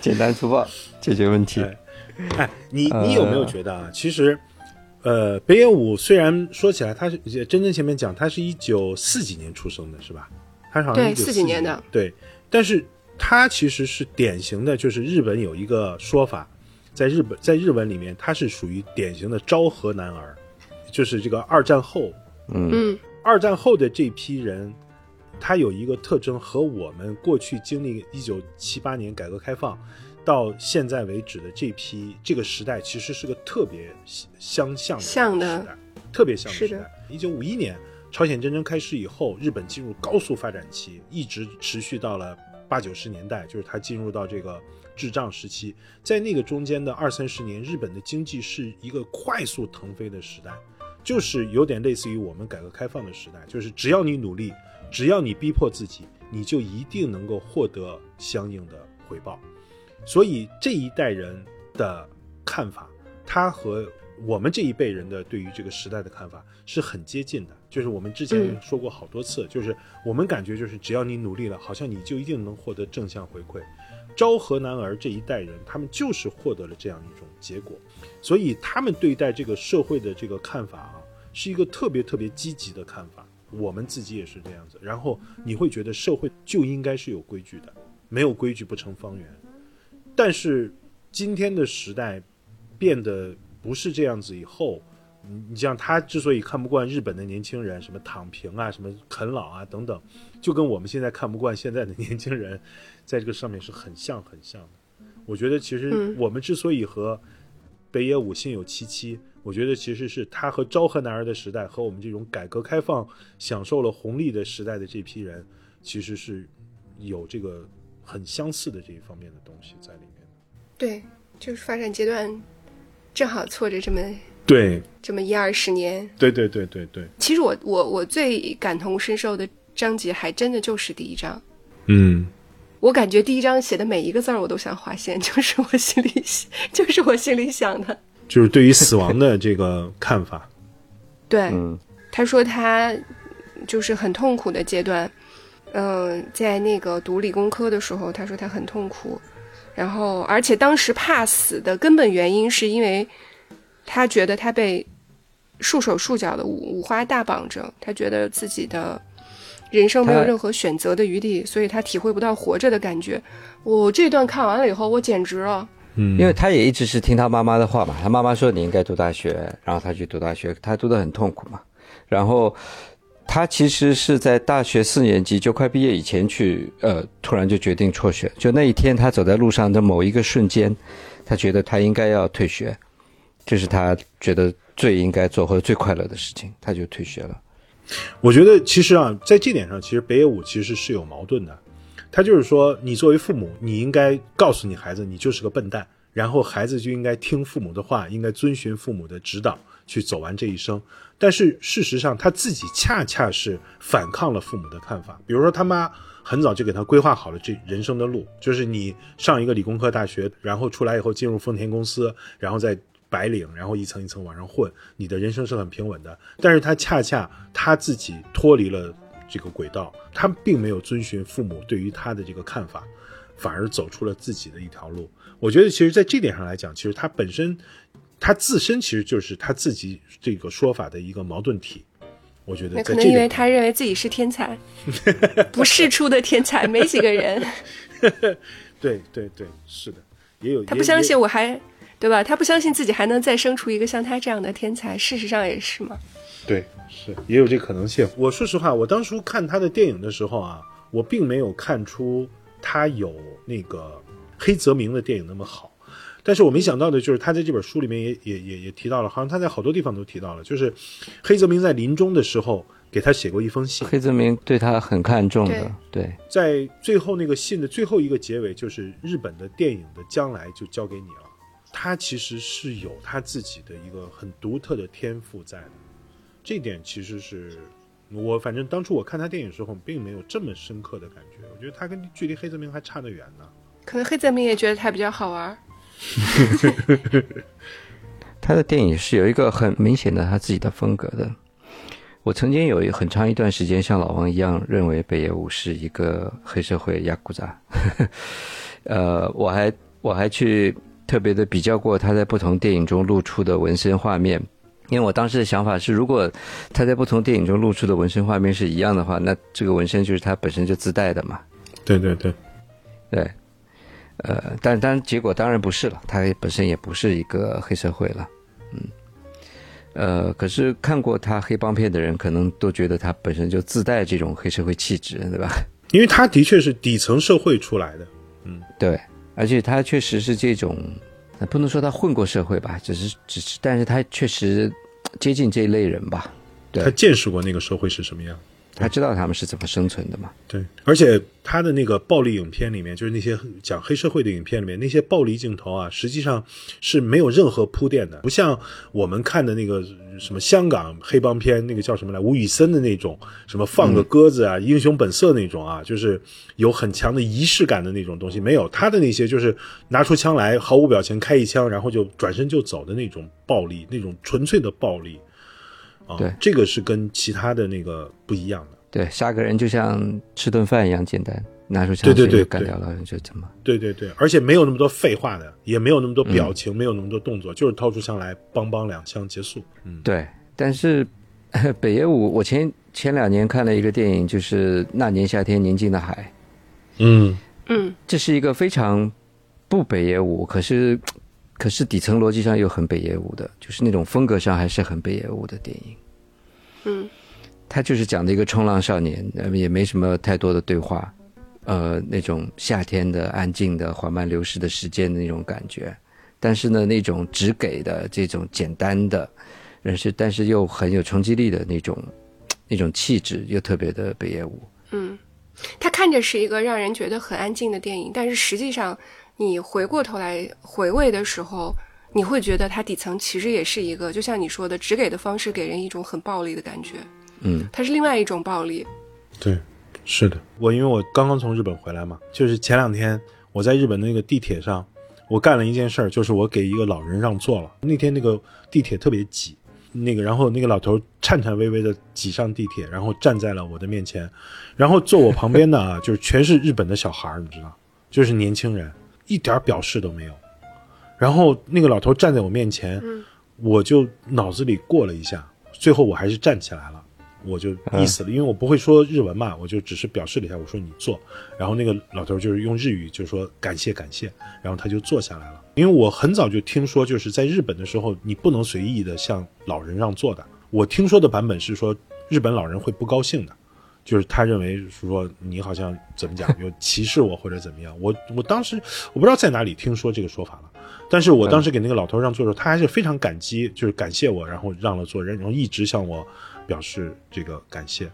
简单粗暴解决问题。哎，你你有没有觉得啊？其实，呃，北野武虽然说起来他是真真前面讲他是一九四几年出生的，是吧？他好像对四几年的对，但是他其实是典型的，就是日本有一个说法。在日本，在日文里面，他是属于典型的昭和男儿，就是这个二战后，嗯，二战后的这批人，他有一个特征和我们过去经历一九七八年改革开放到现在为止的这批这个时代，其实是个特别相像的像的时代，特别像的时代。一九五一年朝鲜战争开始以后，日本进入高速发展期，一直持续到了八九十年代，就是他进入到这个。滞胀时期，在那个中间的二三十年，日本的经济是一个快速腾飞的时代，就是有点类似于我们改革开放的时代，就是只要你努力，只要你逼迫自己，你就一定能够获得相应的回报。所以这一代人的看法，他和我们这一辈人的对于这个时代的看法是很接近的。就是我们之前说过好多次，就是我们感觉就是只要你努力了，好像你就一定能获得正向回馈。昭和男儿这一代人，他们就是获得了这样一种结果，所以他们对待这个社会的这个看法啊，是一个特别特别积极的看法。我们自己也是这样子。然后你会觉得社会就应该是有规矩的，没有规矩不成方圆。但是今天的时代变得不是这样子以后，你你像他之所以看不惯日本的年轻人，什么躺平啊，什么啃老啊等等，就跟我们现在看不惯现在的年轻人。在这个上面是很像很像的，我觉得其实我们之所以和北野武心有戚戚，我觉得其实是他和昭和男儿的时代和我们这种改革开放享受了红利的时代的这批人，其实是有这个很相似的这一方面的东西在里面对，就是发展阶段正好错着这么对这么一二十年。对对对对对。其实我我我最感同身受的章节还真的就是第一章。嗯。我感觉第一章写的每一个字儿，我都想划线，就是我心里，[LAUGHS] 就是我心里想的，就是对于死亡的这个看法。[LAUGHS] 对，他说他就是很痛苦的阶段，嗯，在那个读理工科的时候，他说他很痛苦，然后而且当时怕死的根本原因是因为他觉得他被束手束脚的五五花大绑着，他觉得自己的。人生没有任何选择的余地，所以他体会不到活着的感觉。我这段看完了以后，我简直了。嗯，因为他也一直是听他妈妈的话嘛，他妈妈说你应该读大学，然后他去读大学，他读得很痛苦嘛。然后他其实是在大学四年级就快毕业以前去，呃，突然就决定辍学。就那一天，他走在路上的某一个瞬间，他觉得他应该要退学，这是他觉得最应该做或者最快乐的事情，他就退学了。我觉得其实啊，在这点上，其实北野武其实是有矛盾的。他就是说，你作为父母，你应该告诉你孩子，你就是个笨蛋，然后孩子就应该听父母的话，应该遵循父母的指导去走完这一生。但是事实上，他自己恰恰是反抗了父母的看法。比如说，他妈很早就给他规划好了这人生的路，就是你上一个理工科大学，然后出来以后进入丰田公司，然后再白领，然后一层一层往上混，你的人生是很平稳的。但是他恰恰他自己脱离了这个轨道，他并没有遵循父母对于他的这个看法，反而走出了自己的一条路。我觉得，其实，在这点上来讲，其实他本身，他自身其实就是他自己这个说法的一个矛盾体。我觉得，那可能因为他认为自己是天才，不世出的天才，没几个人。[LAUGHS] 对对对，是的，也有他不相信我还对吧？他不相信自己还能再生出一个像他这样的天才。事实上也是嘛。对，是也有这可能性。我说实话，我当初看他的电影的时候啊，我并没有看出他有那个。黑泽明的电影那么好，但是我没想到的就是他在这本书里面也也也也提到了，好像他在好多地方都提到了，就是黑泽明在临终的时候给他写过一封信。黑泽明对他很看重的，对，在最后那个信的最后一个结尾，就是日本的电影的将来就交给你了。他其实是有他自己的一个很独特的天赋在的，这点其实是我反正当初我看他电影的时候并没有这么深刻的感觉，我觉得他跟距离黑泽明还差得远呢。可能黑泽明也觉得他比较好玩。[LAUGHS] 他的电影是有一个很明显的他自己的风格的。我曾经有一很长一段时间像老王一样认为北野武是一个黑社会亚古扎。[LAUGHS] 呃，我还我还去特别的比较过他在不同电影中露出的纹身画面，因为我当时的想法是，如果他在不同电影中露出的纹身画面是一样的话，那这个纹身就是他本身就自带的嘛。对对对，对。呃，但但结果当然不是了，他本身也不是一个黑社会了，嗯，呃，可是看过他黑帮片的人，可能都觉得他本身就自带这种黑社会气质，对吧？因为他的确是底层社会出来的，嗯，对，而且他确实是这种，不能说他混过社会吧，只是只是，但是他确实接近这一类人吧，对他见识过那个社会是什么样。他知道他们是怎么生存的嘛？对，而且他的那个暴力影片里面，就是那些讲黑社会的影片里面，那些暴力镜头啊，实际上是没有任何铺垫的，不像我们看的那个什么香港黑帮片，那个叫什么来，吴宇森的那种，什么放个鸽子啊，英雄本色那种啊，就是有很强的仪式感的那种东西，没有他的那些，就是拿出枪来，毫无表情开一枪，然后就转身就走的那种暴力，那种纯粹的暴力。啊，对，这个是跟其他的那个不一样的。对，杀个人就像吃顿饭一样简单，拿出枪对对对，干掉了就怎么？对对对，而且没有那么多废话的，也没有那么多表情，没有那么多动作，就是掏出枪来，梆梆两枪结束。嗯，对。但是 [LAUGHS] 北野武，我前前两年看了一个电影，就是《那年夏天宁静的海》。嗯嗯，这是一个非常不北野武，可是。可是底层逻辑上又很北野武的，就是那种风格上还是很北野武的电影。嗯，他就是讲的一个冲浪少年，也没什么太多的对话，呃，那种夏天的安静的缓慢流逝的时间的那种感觉。但是呢，那种只给的这种简单的，人是但是又很有冲击力的那种那种气质，又特别的北野武。嗯，他看着是一个让人觉得很安静的电影，但是实际上。你回过头来回味的时候，你会觉得它底层其实也是一个，就像你说的，只给的方式给人一种很暴力的感觉。嗯，它是另外一种暴力。对，是的。我因为我刚刚从日本回来嘛，就是前两天我在日本那个地铁上，我干了一件事儿，就是我给一个老人让座了。那天那个地铁特别挤，那个然后那个老头颤颤巍巍的挤上地铁，然后站在了我的面前，然后坐我旁边的啊，就是全是日本的小孩儿，你知道，就是年轻人。一点表示都没有，然后那个老头站在我面前，我就脑子里过了一下，最后我还是站起来了，我就意思了，因为我不会说日文嘛，我就只是表示了一下，我说你坐，然后那个老头就是用日语就说感谢感谢，然后他就坐下来了，因为我很早就听说，就是在日本的时候，你不能随意的向老人让座的，我听说的版本是说日本老人会不高兴的。就是他认为说你好像怎么讲有歧视我或者怎么样，我我当时我不知道在哪里听说这个说法了，但是我当时给那个老头让座的时候，他还是非常感激，就是感谢我，然后让了座，然后一直向我表示这个感谢，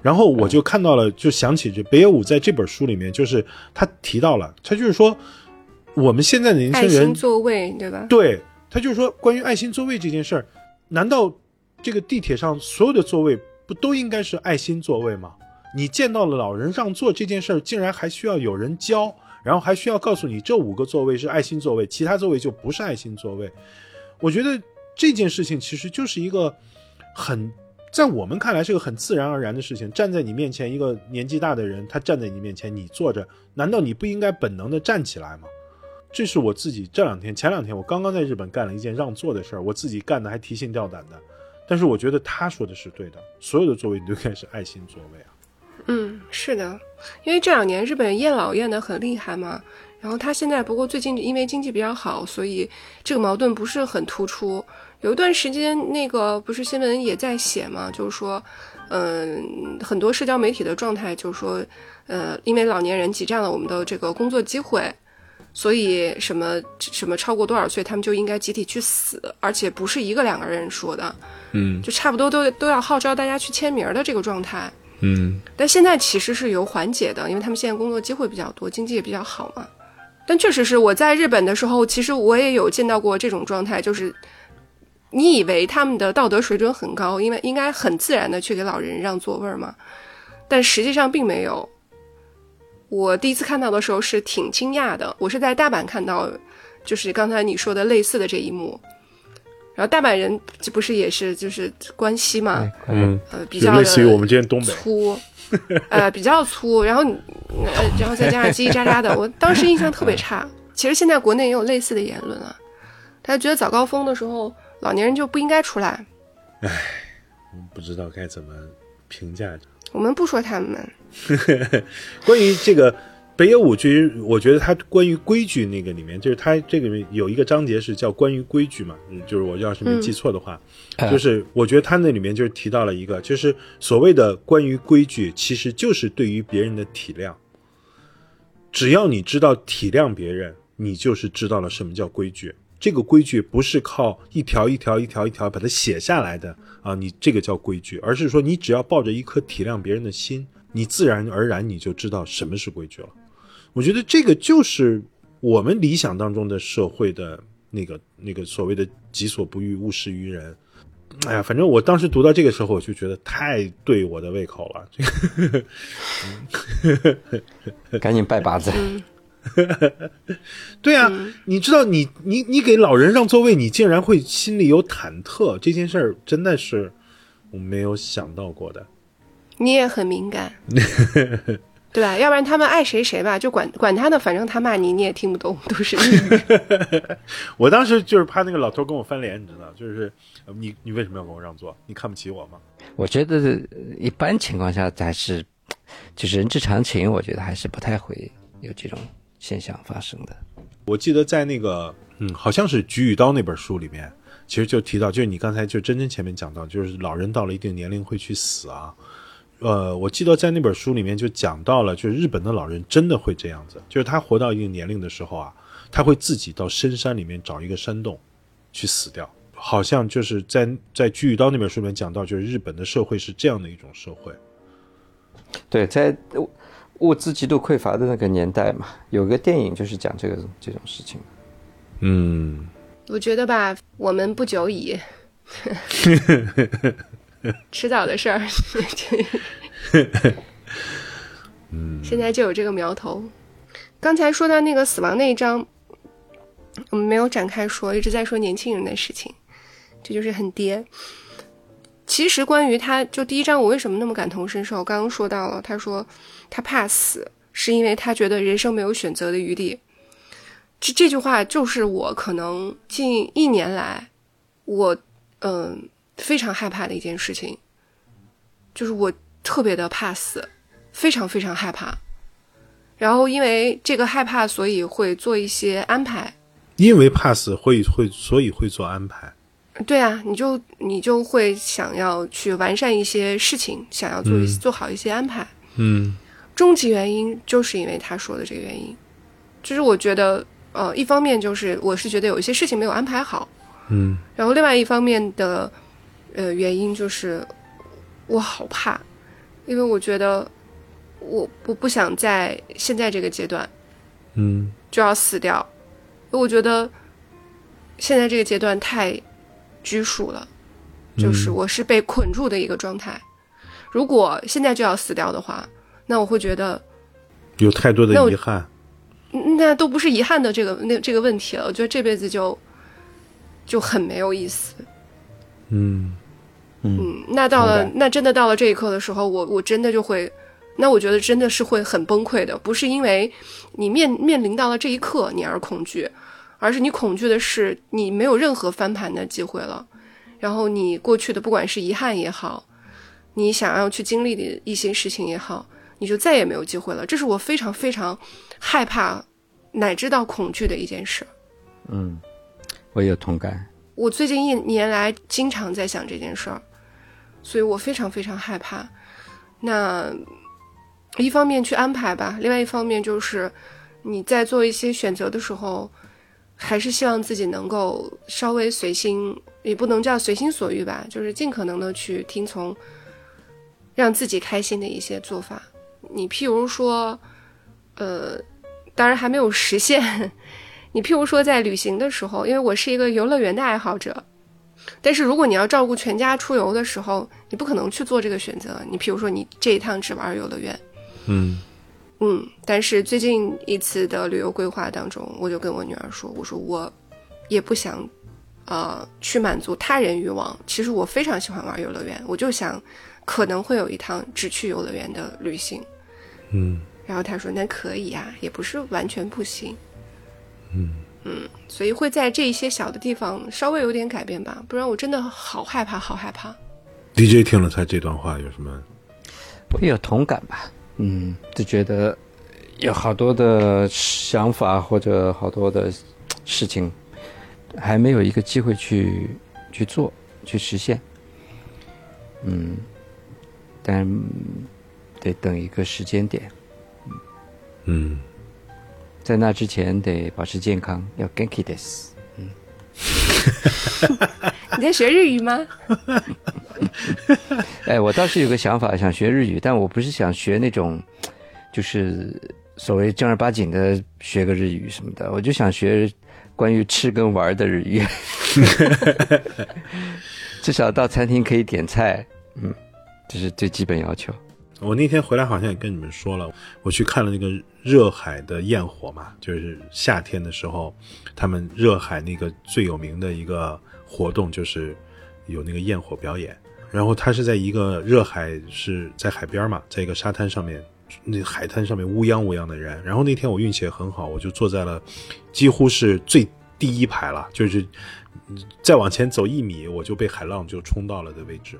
然后我就看到了，就想起这北野武在这本书里面，就是他提到了，他就是说我们现在的年轻爱心人，座位，对吧？对他就是说，关于爱心座位这件事儿，难道这个地铁上所有的座位不都应该是爱心座位吗？你见到了老人让座这件事儿，竟然还需要有人教，然后还需要告诉你这五个座位是爱心座位，其他座位就不是爱心座位。我觉得这件事情其实就是一个很，在我们看来是个很自然而然的事情。站在你面前一个年纪大的人，他站在你面前，你坐着，难道你不应该本能的站起来吗？这是我自己这两天、前两天我刚刚在日本干了一件让座的事儿，我自己干的还提心吊胆的。但是我觉得他说的是对的，所有的座位都应该是爱心座位啊。嗯，是的，因为这两年日本验老验的很厉害嘛，然后他现在不过最近因为经济比较好，所以这个矛盾不是很突出。有一段时间，那个不是新闻也在写嘛，就是说，嗯、很多社交媒体的状态就是说，呃，因为老年人挤占了我们的这个工作机会，所以什么什么超过多少岁，他们就应该集体去死，而且不是一个两个人说的，嗯就差不多都都要号召大家去签名的这个状态。嗯但现在其实是有缓解的，因为他们现在工作机会比较多，经济也比较好嘛。但确实是我在日本的时候，其实我也有见到过这种状态，就是你以为他们的道德水准很高，因为应该很自然的去给老人让座位儿嘛，但实际上并没有。我第一次看到的时候是挺惊讶的，我是在大阪看到，就是刚才你说的类似的这一幕。然后大阪人这不是也是就是关西嘛，嗯，呃，比较的类似于我们今天东北，粗，呃，比较粗，然后你呃，然后再加上叽叽喳喳的，我当时印象特别差。其实现在国内也有类似的言论啊，他觉得早高峰的时候，老年人就不应该出来。唉不知道该怎么评价。我们不说他们，[LAUGHS] 关于这个北野武，其实我觉得他关于规矩那个里面，就是他这个里面有一个章节是叫关于规矩嘛，嗯就是我要是没记错的话，就是我觉得他那里面就是提到了一个，就是所谓的关于规矩，其实就是对于别人的体谅。只要你知道体谅别人，你就是知道了什么叫规矩。这个规矩不是靠一条一条一条一条把它写下来的啊，你这个叫规矩，而是说你只要抱着一颗体谅别人的心，你自然而然你就知道什么是规矩了。我觉得这个就是我们理想当中的社会的那个那个所谓的“己所不欲，勿施于人”。哎呀，反正我当时读到这个时候，我就觉得太对我的胃口了。这 [LAUGHS] 个 [LAUGHS] 赶紧拜把子。[LAUGHS] 对啊，你知道你你你给老人让座位，你竟然会心里有忐忑，这件事儿真的是我没有想到过的。你也很敏感，[LAUGHS] 对吧？要不然他们爱谁谁吧，就管管他呢，反正他骂你你也听不懂，都是。[LAUGHS] 我当时就是怕那个老头跟我翻脸，你知道，就是呃你你为什么要跟我让座？你看不起我吗？我觉得呃一般情况下还是，就是人之常情，我觉得还是不太会有这种现象发生的。我记得在那个嗯，好像是《菊与刀》那本书里面，其实就提到，就是你刚才就真真前面讲到，就是老人到了一定年龄会去死啊。呃，我记得在那本书里面就讲到了，就是日本的老人真的会这样子，就是他活到一定年龄的时候啊，他会自己到深山里面找一个山洞去死掉。好像就是在在《菊与刀》那本书里面讲到，就是日本的社会是这样的一种社会。对，在物物资极度匮乏的那个年代嘛，有个电影就是讲这个这种事情。嗯，我觉得吧，我们不久矣，[LAUGHS] 迟早的事儿。嗯，现在就有这个苗头。刚才说到那个死亡那一章，我们没有展开说，一直在说年轻人的事情，这就是很爹。其实关于他，就第一章我为什么那么感同身受？刚刚说到了，他说他怕死，是因为他觉得人生没有选择的余地。这这句话就是我可能近一年来，我嗯、非常害怕的一件事情，就是我特别的怕死，非常非常害怕。然后因为这个害怕，所以会做一些安排。因为怕死会会所以会做安排。对啊，你就你就会想要去完善一些事情，想要做一、做好一些安排。嗯终极原因就是因为他说的这个原因，就是我觉得，呃，一方面就是我是觉得有一些事情没有安排好，嗯。然后另外一方面的，呃，原因就是我好怕，因为我觉得我我不想在现在这个阶段嗯。就要死掉，我觉得现在这个阶段太拘束了，就是我是被捆住的一个状态。如果现在就要死掉的话，那我会觉得有太多的遗憾。那都不是遗憾的这个那这个问题了。我觉得这辈子就就很没有意思。嗯嗯，那到了那真的到了这一刻的时候，我我真的就会，那我觉得真的是会很崩溃的。不是因为你面面临到了这一刻你而恐惧，而是你恐惧的是你没有任何翻盘的机会了。然后你过去的不管是遗憾也好，你想要去经历的一些事情也好，你就再也没有机会了。这是我非常非常。害怕，乃至到恐惧的一件事。嗯，我有同感。我最近一年来经常在想这件事儿，所以我非常非常害怕。那一方面去安排吧，另外一方面就是你在做一些选择的时候，还是希望自己能够稍微随心，也不能叫随心所欲吧，就是尽可能的去听从让自己开心的一些做法。你譬如说，呃。当然还没有实现。[LAUGHS] 你譬如说在旅行的时候，因为我是一个游乐园的爱好者，但是如果你要照顾全家出游的时候，你不可能去做这个选择。你譬如说你这一趟只玩游乐园，嗯嗯。但是最近一次的旅游规划当中，我就跟我女儿说，我说我也不想，呃，去满足他人欲望。其实我非常喜欢玩游乐园，我就想可能会有一趟只去游乐园的旅行，嗯。然后他说：“那可以啊，也不是完全不行。”嗯嗯，所以会在这一些小的地方稍微有点改变吧，不然我真的好害怕，好害怕。DJ 听了他这段话有什么？会有同感吧，嗯，就觉得有好多的想法或者好多的事情还没有一个机会去去做去实现，嗯，但得等一个时间点。嗯，在那之前得保持健康，要 g a n k i des。嗯，[LAUGHS] 你在学日语吗？[LAUGHS] 哎，我倒是有个想法，想学日语，但我不是想学那种，就是所谓正儿八经的学个日语什么的，我就想学关于吃跟玩的日语。[LAUGHS] 至少到餐厅可以点菜，嗯，这是最基本要求。我那天回来好像也跟你们说了，我去看了那个热海的焰火嘛，就是夏天的时候，他们热海那个最有名的一个活动就是有那个焰火表演。然后他是在一个热海是在海边嘛，在一个沙滩上面，那海滩上面乌泱乌泱的人。然后那天我运气也很好，我就坐在了几乎是最第一排了，就是再往前走一米，我就被海浪就冲到了的位置，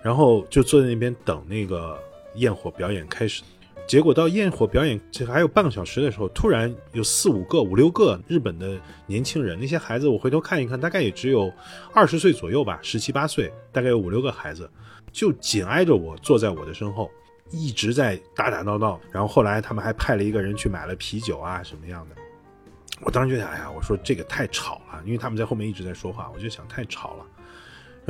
然后就坐在那边等那个。焰火表演开始，结果到焰火表演这还有半个小时的时候，突然有四五个、五六个日本的年轻人，那些孩子我回头看一看，大概也只有二十岁左右吧，十七八岁，大概有五六个孩子，就紧挨着我坐在我的身后，一直在打打闹闹。然后后来他们还派了一个人去买了啤酒啊什么样的。我当时就想，哎呀，我说这个太吵了，因为他们在后面一直在说话，我就想太吵了。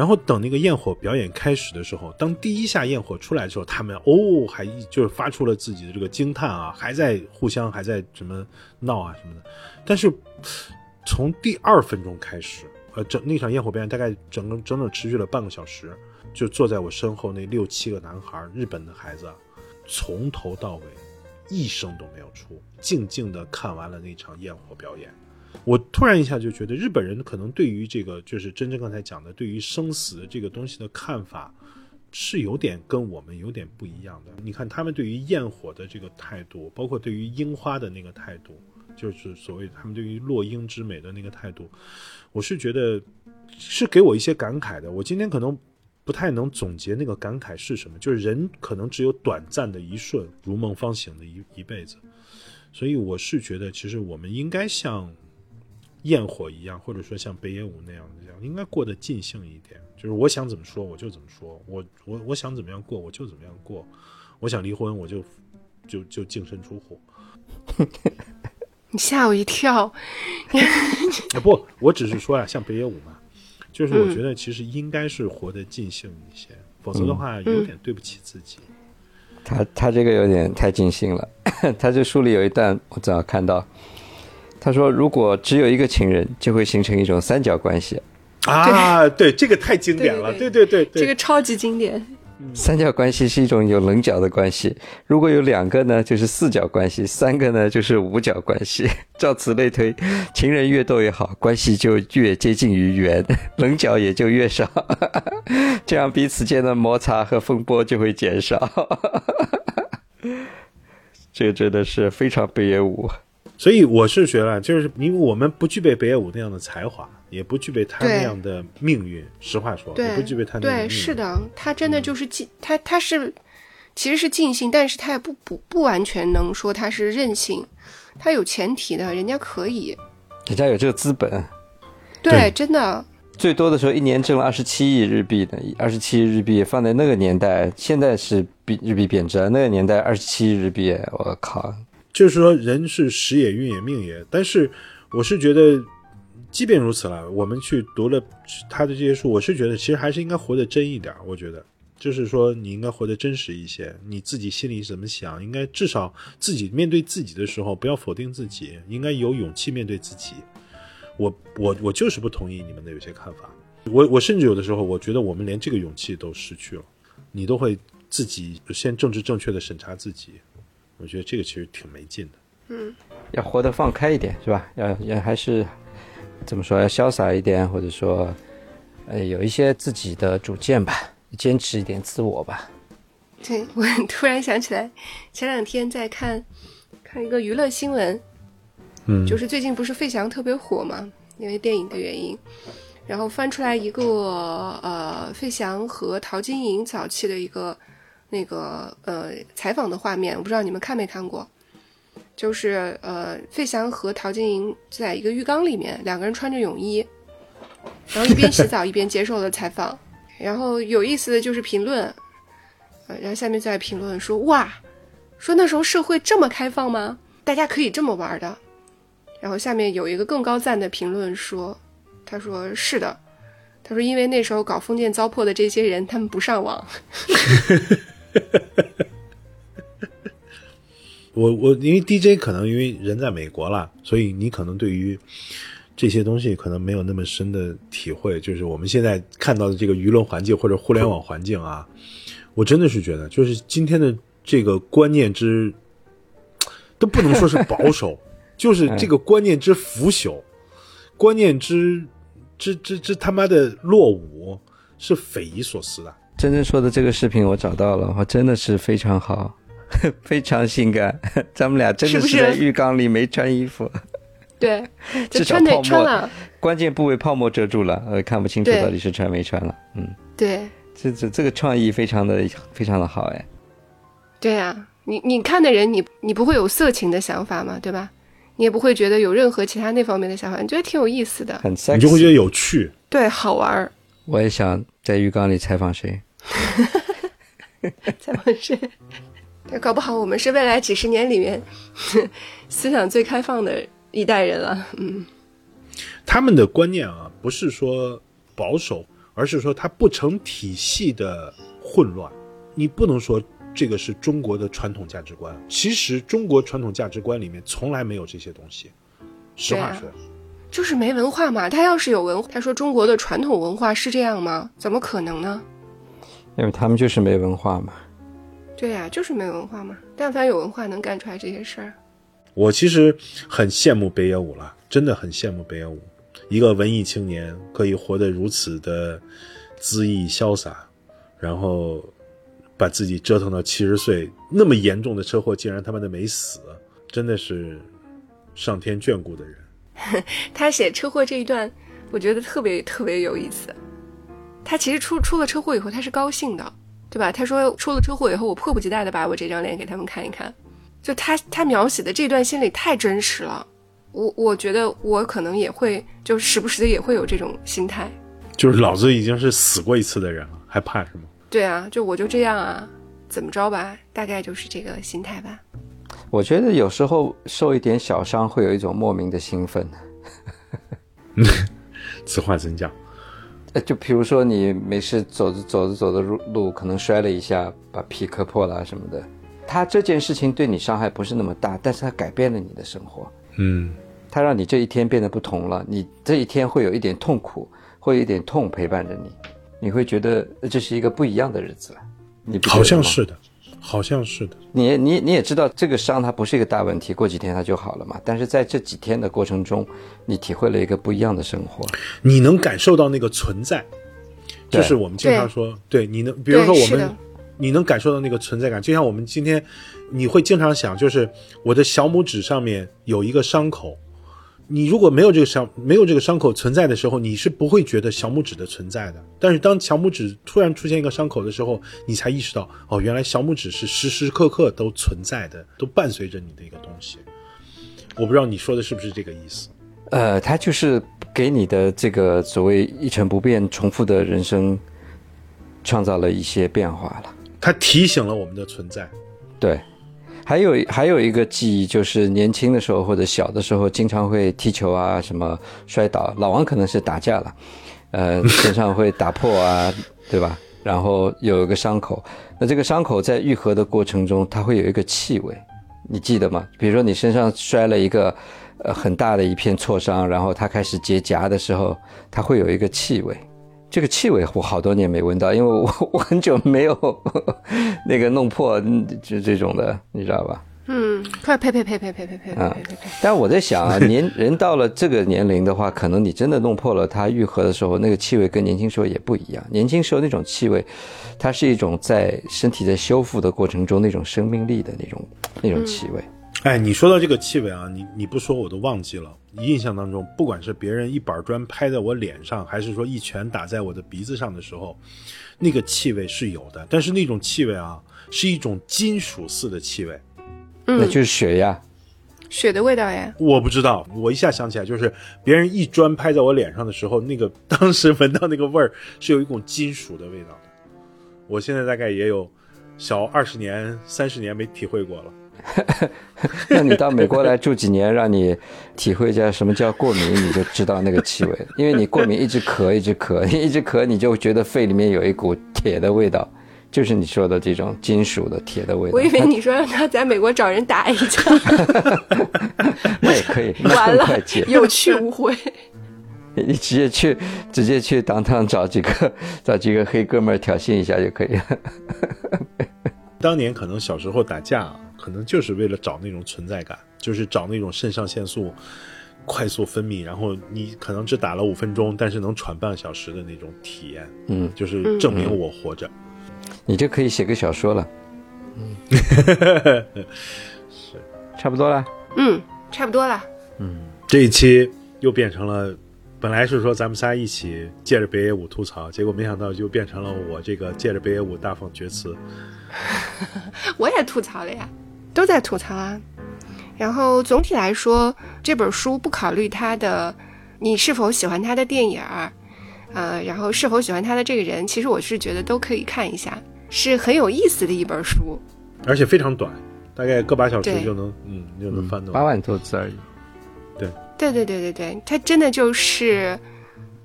然后等那个焰火表演开始的时候，当第一下焰火出来的时候，他们哦还就是发出了自己的这个惊叹啊，还在互相还在什么闹啊什么的。但是从第二分钟开始，呃，整那场焰火表演大概整个整整持续了半个小时，就坐在我身后那六七个男孩，日本的孩子，从头到尾一声都没有出，静静的看完了那场焰火表演。我突然一下就觉得，日本人可能对于这个，就是真正刚才讲的，对于生死这个东西的看法，是有点跟我们有点不一样的。你看他们对于焰火的这个态度，包括对于樱花的那个态度，就是所谓他们对于落樱之美的那个态度，我是觉得是给我一些感慨的。我今天可能不太能总结那个感慨是什么，就是人可能只有短暂的一瞬，如梦方醒的一一辈子。所以我是觉得，其实我们应该像。焰火一样，或者说像北野武那样这样，应该过得尽兴一点。就是我想怎么说我就怎么说，我我我想怎么样过我就怎么样过，我想离婚我就就就净身出户。你吓我一跳！[LAUGHS] 不，我只是说呀，像北野武嘛，就是我觉得其实应该是活得尽兴一些，否则的话有点对不起自己。他他这个有点太尽兴了。[LAUGHS] 他这书里有一段我正好看到。他说，如果只有一个情人，就会形成一种三角关系。啊，对，这个太经典了，对对对对，这个超级经典。三角关系是一种有棱角的关系，如果有两个呢，就是四角关系；三个呢，就是五角关系。[LAUGHS] 照此类推，情人越多越好，关系就越接近于圆，[LAUGHS] 棱角也就越少，[LAUGHS] 这样彼此间的摩擦和风波就会减少。这个真的是非常北野武。所以我是觉得，就是因为我们不具备北野武那样的才华。也不具备他那样的命运。实话说，也不具备他那样的命运。对，是的，他真的就是尽他他是其实是尽兴，但是他也不不不完全能说他是任性，他有前提的，人家可以，人家有这个资本。对，真的。最多的时候一年挣了二十七亿日币的，二十七亿日币放在那个年代，现在是币日币贬值，那个年代二十七亿日币，我靠！就是说，人是时也，运也，命也。但是我是觉得。即便如此了，我们去读了他的这些书，我是觉得其实还是应该活得真一点。我觉得，就是说你应该活得真实一些，你自己心里怎么想，应该至少自己面对自己的时候不要否定自己，应该有勇气面对自己。我我我就是不同意你们的有些看法。我我甚至有的时候，我觉得我们连这个勇气都失去了。你都会自己先政治正确的审查自己，我觉得这个其实挺没劲的。嗯，要活得放开一点，是吧？要要还是。怎么说？要潇洒一点，或者说，呃，有一些自己的主见吧，坚持一点自我吧。对 [LAUGHS] 我突然想起来，前两天在看看一个娱乐新闻，嗯，就是最近不是费翔特别火嘛，因为电影的原因，然后翻出来一个呃，费翔和陶晶莹早期的一个那个呃采访的画面，我不知道你们看没看过。就是呃，费翔和陶晶莹在一个浴缸里面，两个人穿着泳衣，然后一边洗澡一边接受了采访。然后有意思的就是评论，呃，然后下面在评论说哇，说那时候社会这么开放吗？大家可以这么玩的。然后下面有一个更高赞的评论说，他说是的，他说因为那时候搞封建糟粕的这些人，他们不上网。[LAUGHS] [LAUGHS] 我我因为 DJ 可能因为人在美国了，所以你可能对于这些东西可能没有那么深的体会。就是我们现在看到的这个舆论环境或者互联网环境啊，我真的是觉得，就是今天的这个观念之都不能说是保守，[LAUGHS] 就是这个观念之腐朽，观念之之之之他妈的落伍，是匪夷所思的。真正说的这个视频我找到了，我真的是非常好。[LAUGHS] 非常性感，[LAUGHS] 咱们俩真的是在浴缸里没穿衣服。对，[LAUGHS] 至少泡沫关键部位泡沫遮住了，呃，看不清楚到底是穿没穿了。嗯，对，这这这个创意非常的非常的好哎。对呀，你你看的人，你你不会有色情的想法吗？对吧？你也不会觉得有任何其他那方面的想法，你觉得挺有意思的，很你就会觉得有趣，对，好玩。我也想在浴缸里采访谁？采访谁？搞不好我们是未来几十年里面 [LAUGHS] 思想最开放的一代人了。嗯，他们的观念啊，不是说保守，而是说它不成体系的混乱。你不能说这个是中国的传统价值观。其实中国传统价值观里面从来没有这些东西。实话说，就是没文化嘛。他要是有文化，他说中国的传统文化是这样吗？怎么可能呢？因为他们就是没文化嘛。对呀，就是没文化嘛。但凡有文化，能干出来这些事儿。我其实很羡慕北野武了，真的很羡慕北野武，一个文艺青年可以活得如此的恣意潇洒，然后把自己折腾到七十岁，那么严重的车祸竟然他妈的没死，真的是上天眷顾的人。[LAUGHS] 他写车祸这一段，我觉得特别特别有意思。他其实出出了车祸以后，他是高兴的。对吧？他说出了车祸以后，我迫不及待的把我这张脸给他们看一看。就他他描写的这段心理太真实了，我我觉得我可能也会，就时不时的也会有这种心态。就是老子已经是死过一次的人了，还怕什么？对啊，就我就这样啊，怎么着吧？大概就是这个心态吧。我觉得有时候受一点小伤会有一种莫名的兴奋。[LAUGHS] 此话怎讲？呃，就比如说你没事走着走着走着路路，可能摔了一下，把皮磕破了什么的。他这件事情对你伤害不是那么大，但是他改变了你的生活。嗯，它让你这一天变得不同了。你这一天会有一点痛苦，会有一点痛陪伴着你，你会觉得这是一个不一样的日子了。你好像是的，好像是的。你你你也知道这个伤它不是一个大问题，过几天它就好了嘛。但是在这几天的过程中，你体会了一个不一样的生活。你能感受到那个存在，就是我们经常说，对你能，比如说我们你能感受到那个存在感，就像我们今天，你会经常想，就是我的小拇指上面有一个伤口，你如果没有这个伤，没有这个伤口存在的时候，你是不会觉得小拇指的存在的。但是当小拇指突然出现一个伤口的时候，你才意识到，哦，原来小拇指是时时刻刻都存在的，都伴随着你的一个东西。我不知道你说的是不是这个意思。呃，它就是给你的这个所谓一成不变、重复的人生，创造了一些变化了。它提醒了我们的存在。对，还有还有一个记忆，就是年轻的时候或者小的时候，经常会踢球啊，什么摔倒。老王可能是打架了，呃，[LAUGHS] 身上会打破啊，对吧？然后有一个伤口，那这个伤口在愈合的过程中，它会有一个气味，你记得吗？比如说你身上摔了一个呃很大的一片挫伤，然后它开始结痂的时候，它会有一个气味。这个气味我好多年没闻到，因为我我很久没有 [LAUGHS] 那个弄破嗯这这种的，你知道吧？嗯，快呸呸呸呸呸呸呸啊呸呸呸！但我在想啊，年 [LAUGHS] 人到了这个年龄的话，可能你真的弄破了，它愈合的时候，那个气味跟年轻时候也不一样。年轻时候那种气味，它是一种在身体在修复的过程中那种生命力的那种那种气味。哎，你说到这个气味啊，你你不说我都忘记了。印象当中，不管是别人一板砖拍在我脸上，还是说一拳打在我的鼻子上的时候，那个气味是有的。但是那种气味啊，是一种金属似的气味。那就是血呀。血的味道呀，我不知道，我一下想起来，就是别人一砖拍在我脸上的时候，那个当时闻到那个味儿是有一股金属的味道的。我现在大概也有小二十年、三十年没体会过了。[LAUGHS] 那你到美国来住几年，让你体会一下什么叫过敏，你就知道那个气味。[LAUGHS] 因为你过敏一直咳，一直咳，[LAUGHS] 一直咳，你就觉得肺里面有一股铁的味道，就是你说的这种金属的铁的味道。我以为你说让他在美国找人打一架，那也可以，完了。有去无回。你直接去，直接去当当找几个找几个黑哥们儿挑衅一下就可以了。当年可能小时候打架，可能就是为了找那种存在感，就是找那种肾上腺素快速分泌，然后你可能只打了五分钟，但是能喘半个小时的那种体验，嗯，就是证明我活着。你就可以写个小说了。嗯，是，[LAUGHS] 差不多了。嗯，差不多了。嗯这一期又变成了，本来是说咱们仨一起借着北野武吐槽，结果没想到就变成了我这个借着北野武大放厥词。我也吐槽了呀，都在吐槽啊。然后总体来说，这本书不考虑他的你是否喜欢他的电影儿，呃，然后是否喜欢他的这个人，其实我是觉得都可以看一下，是很有意思的一本书。而且非常短，大概个把小时就能，嗯，就能翻懂。八万多字而已。对对对对对，它真的就是，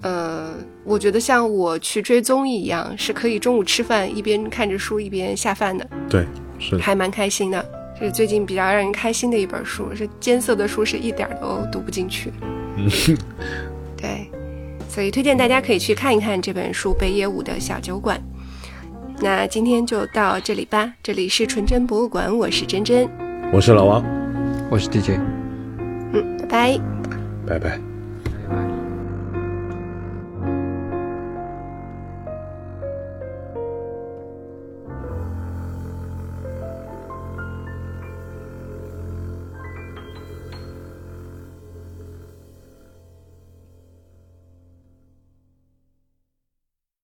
呃，我觉得像我去追综艺一样，是可以中午吃饭一边看着书一边下饭的，对，是的。还蛮开心的。这是最近比较让人开心的一本书，是艰涩的书，是一点儿都读不进去。嗯，对，所以推荐大家可以去看一看这本书《北野武的小酒馆》。那今天就到这里吧，这里是纯真博物馆，我是真真，我是老王，我是 DJ。嗯，拜拜。拜拜。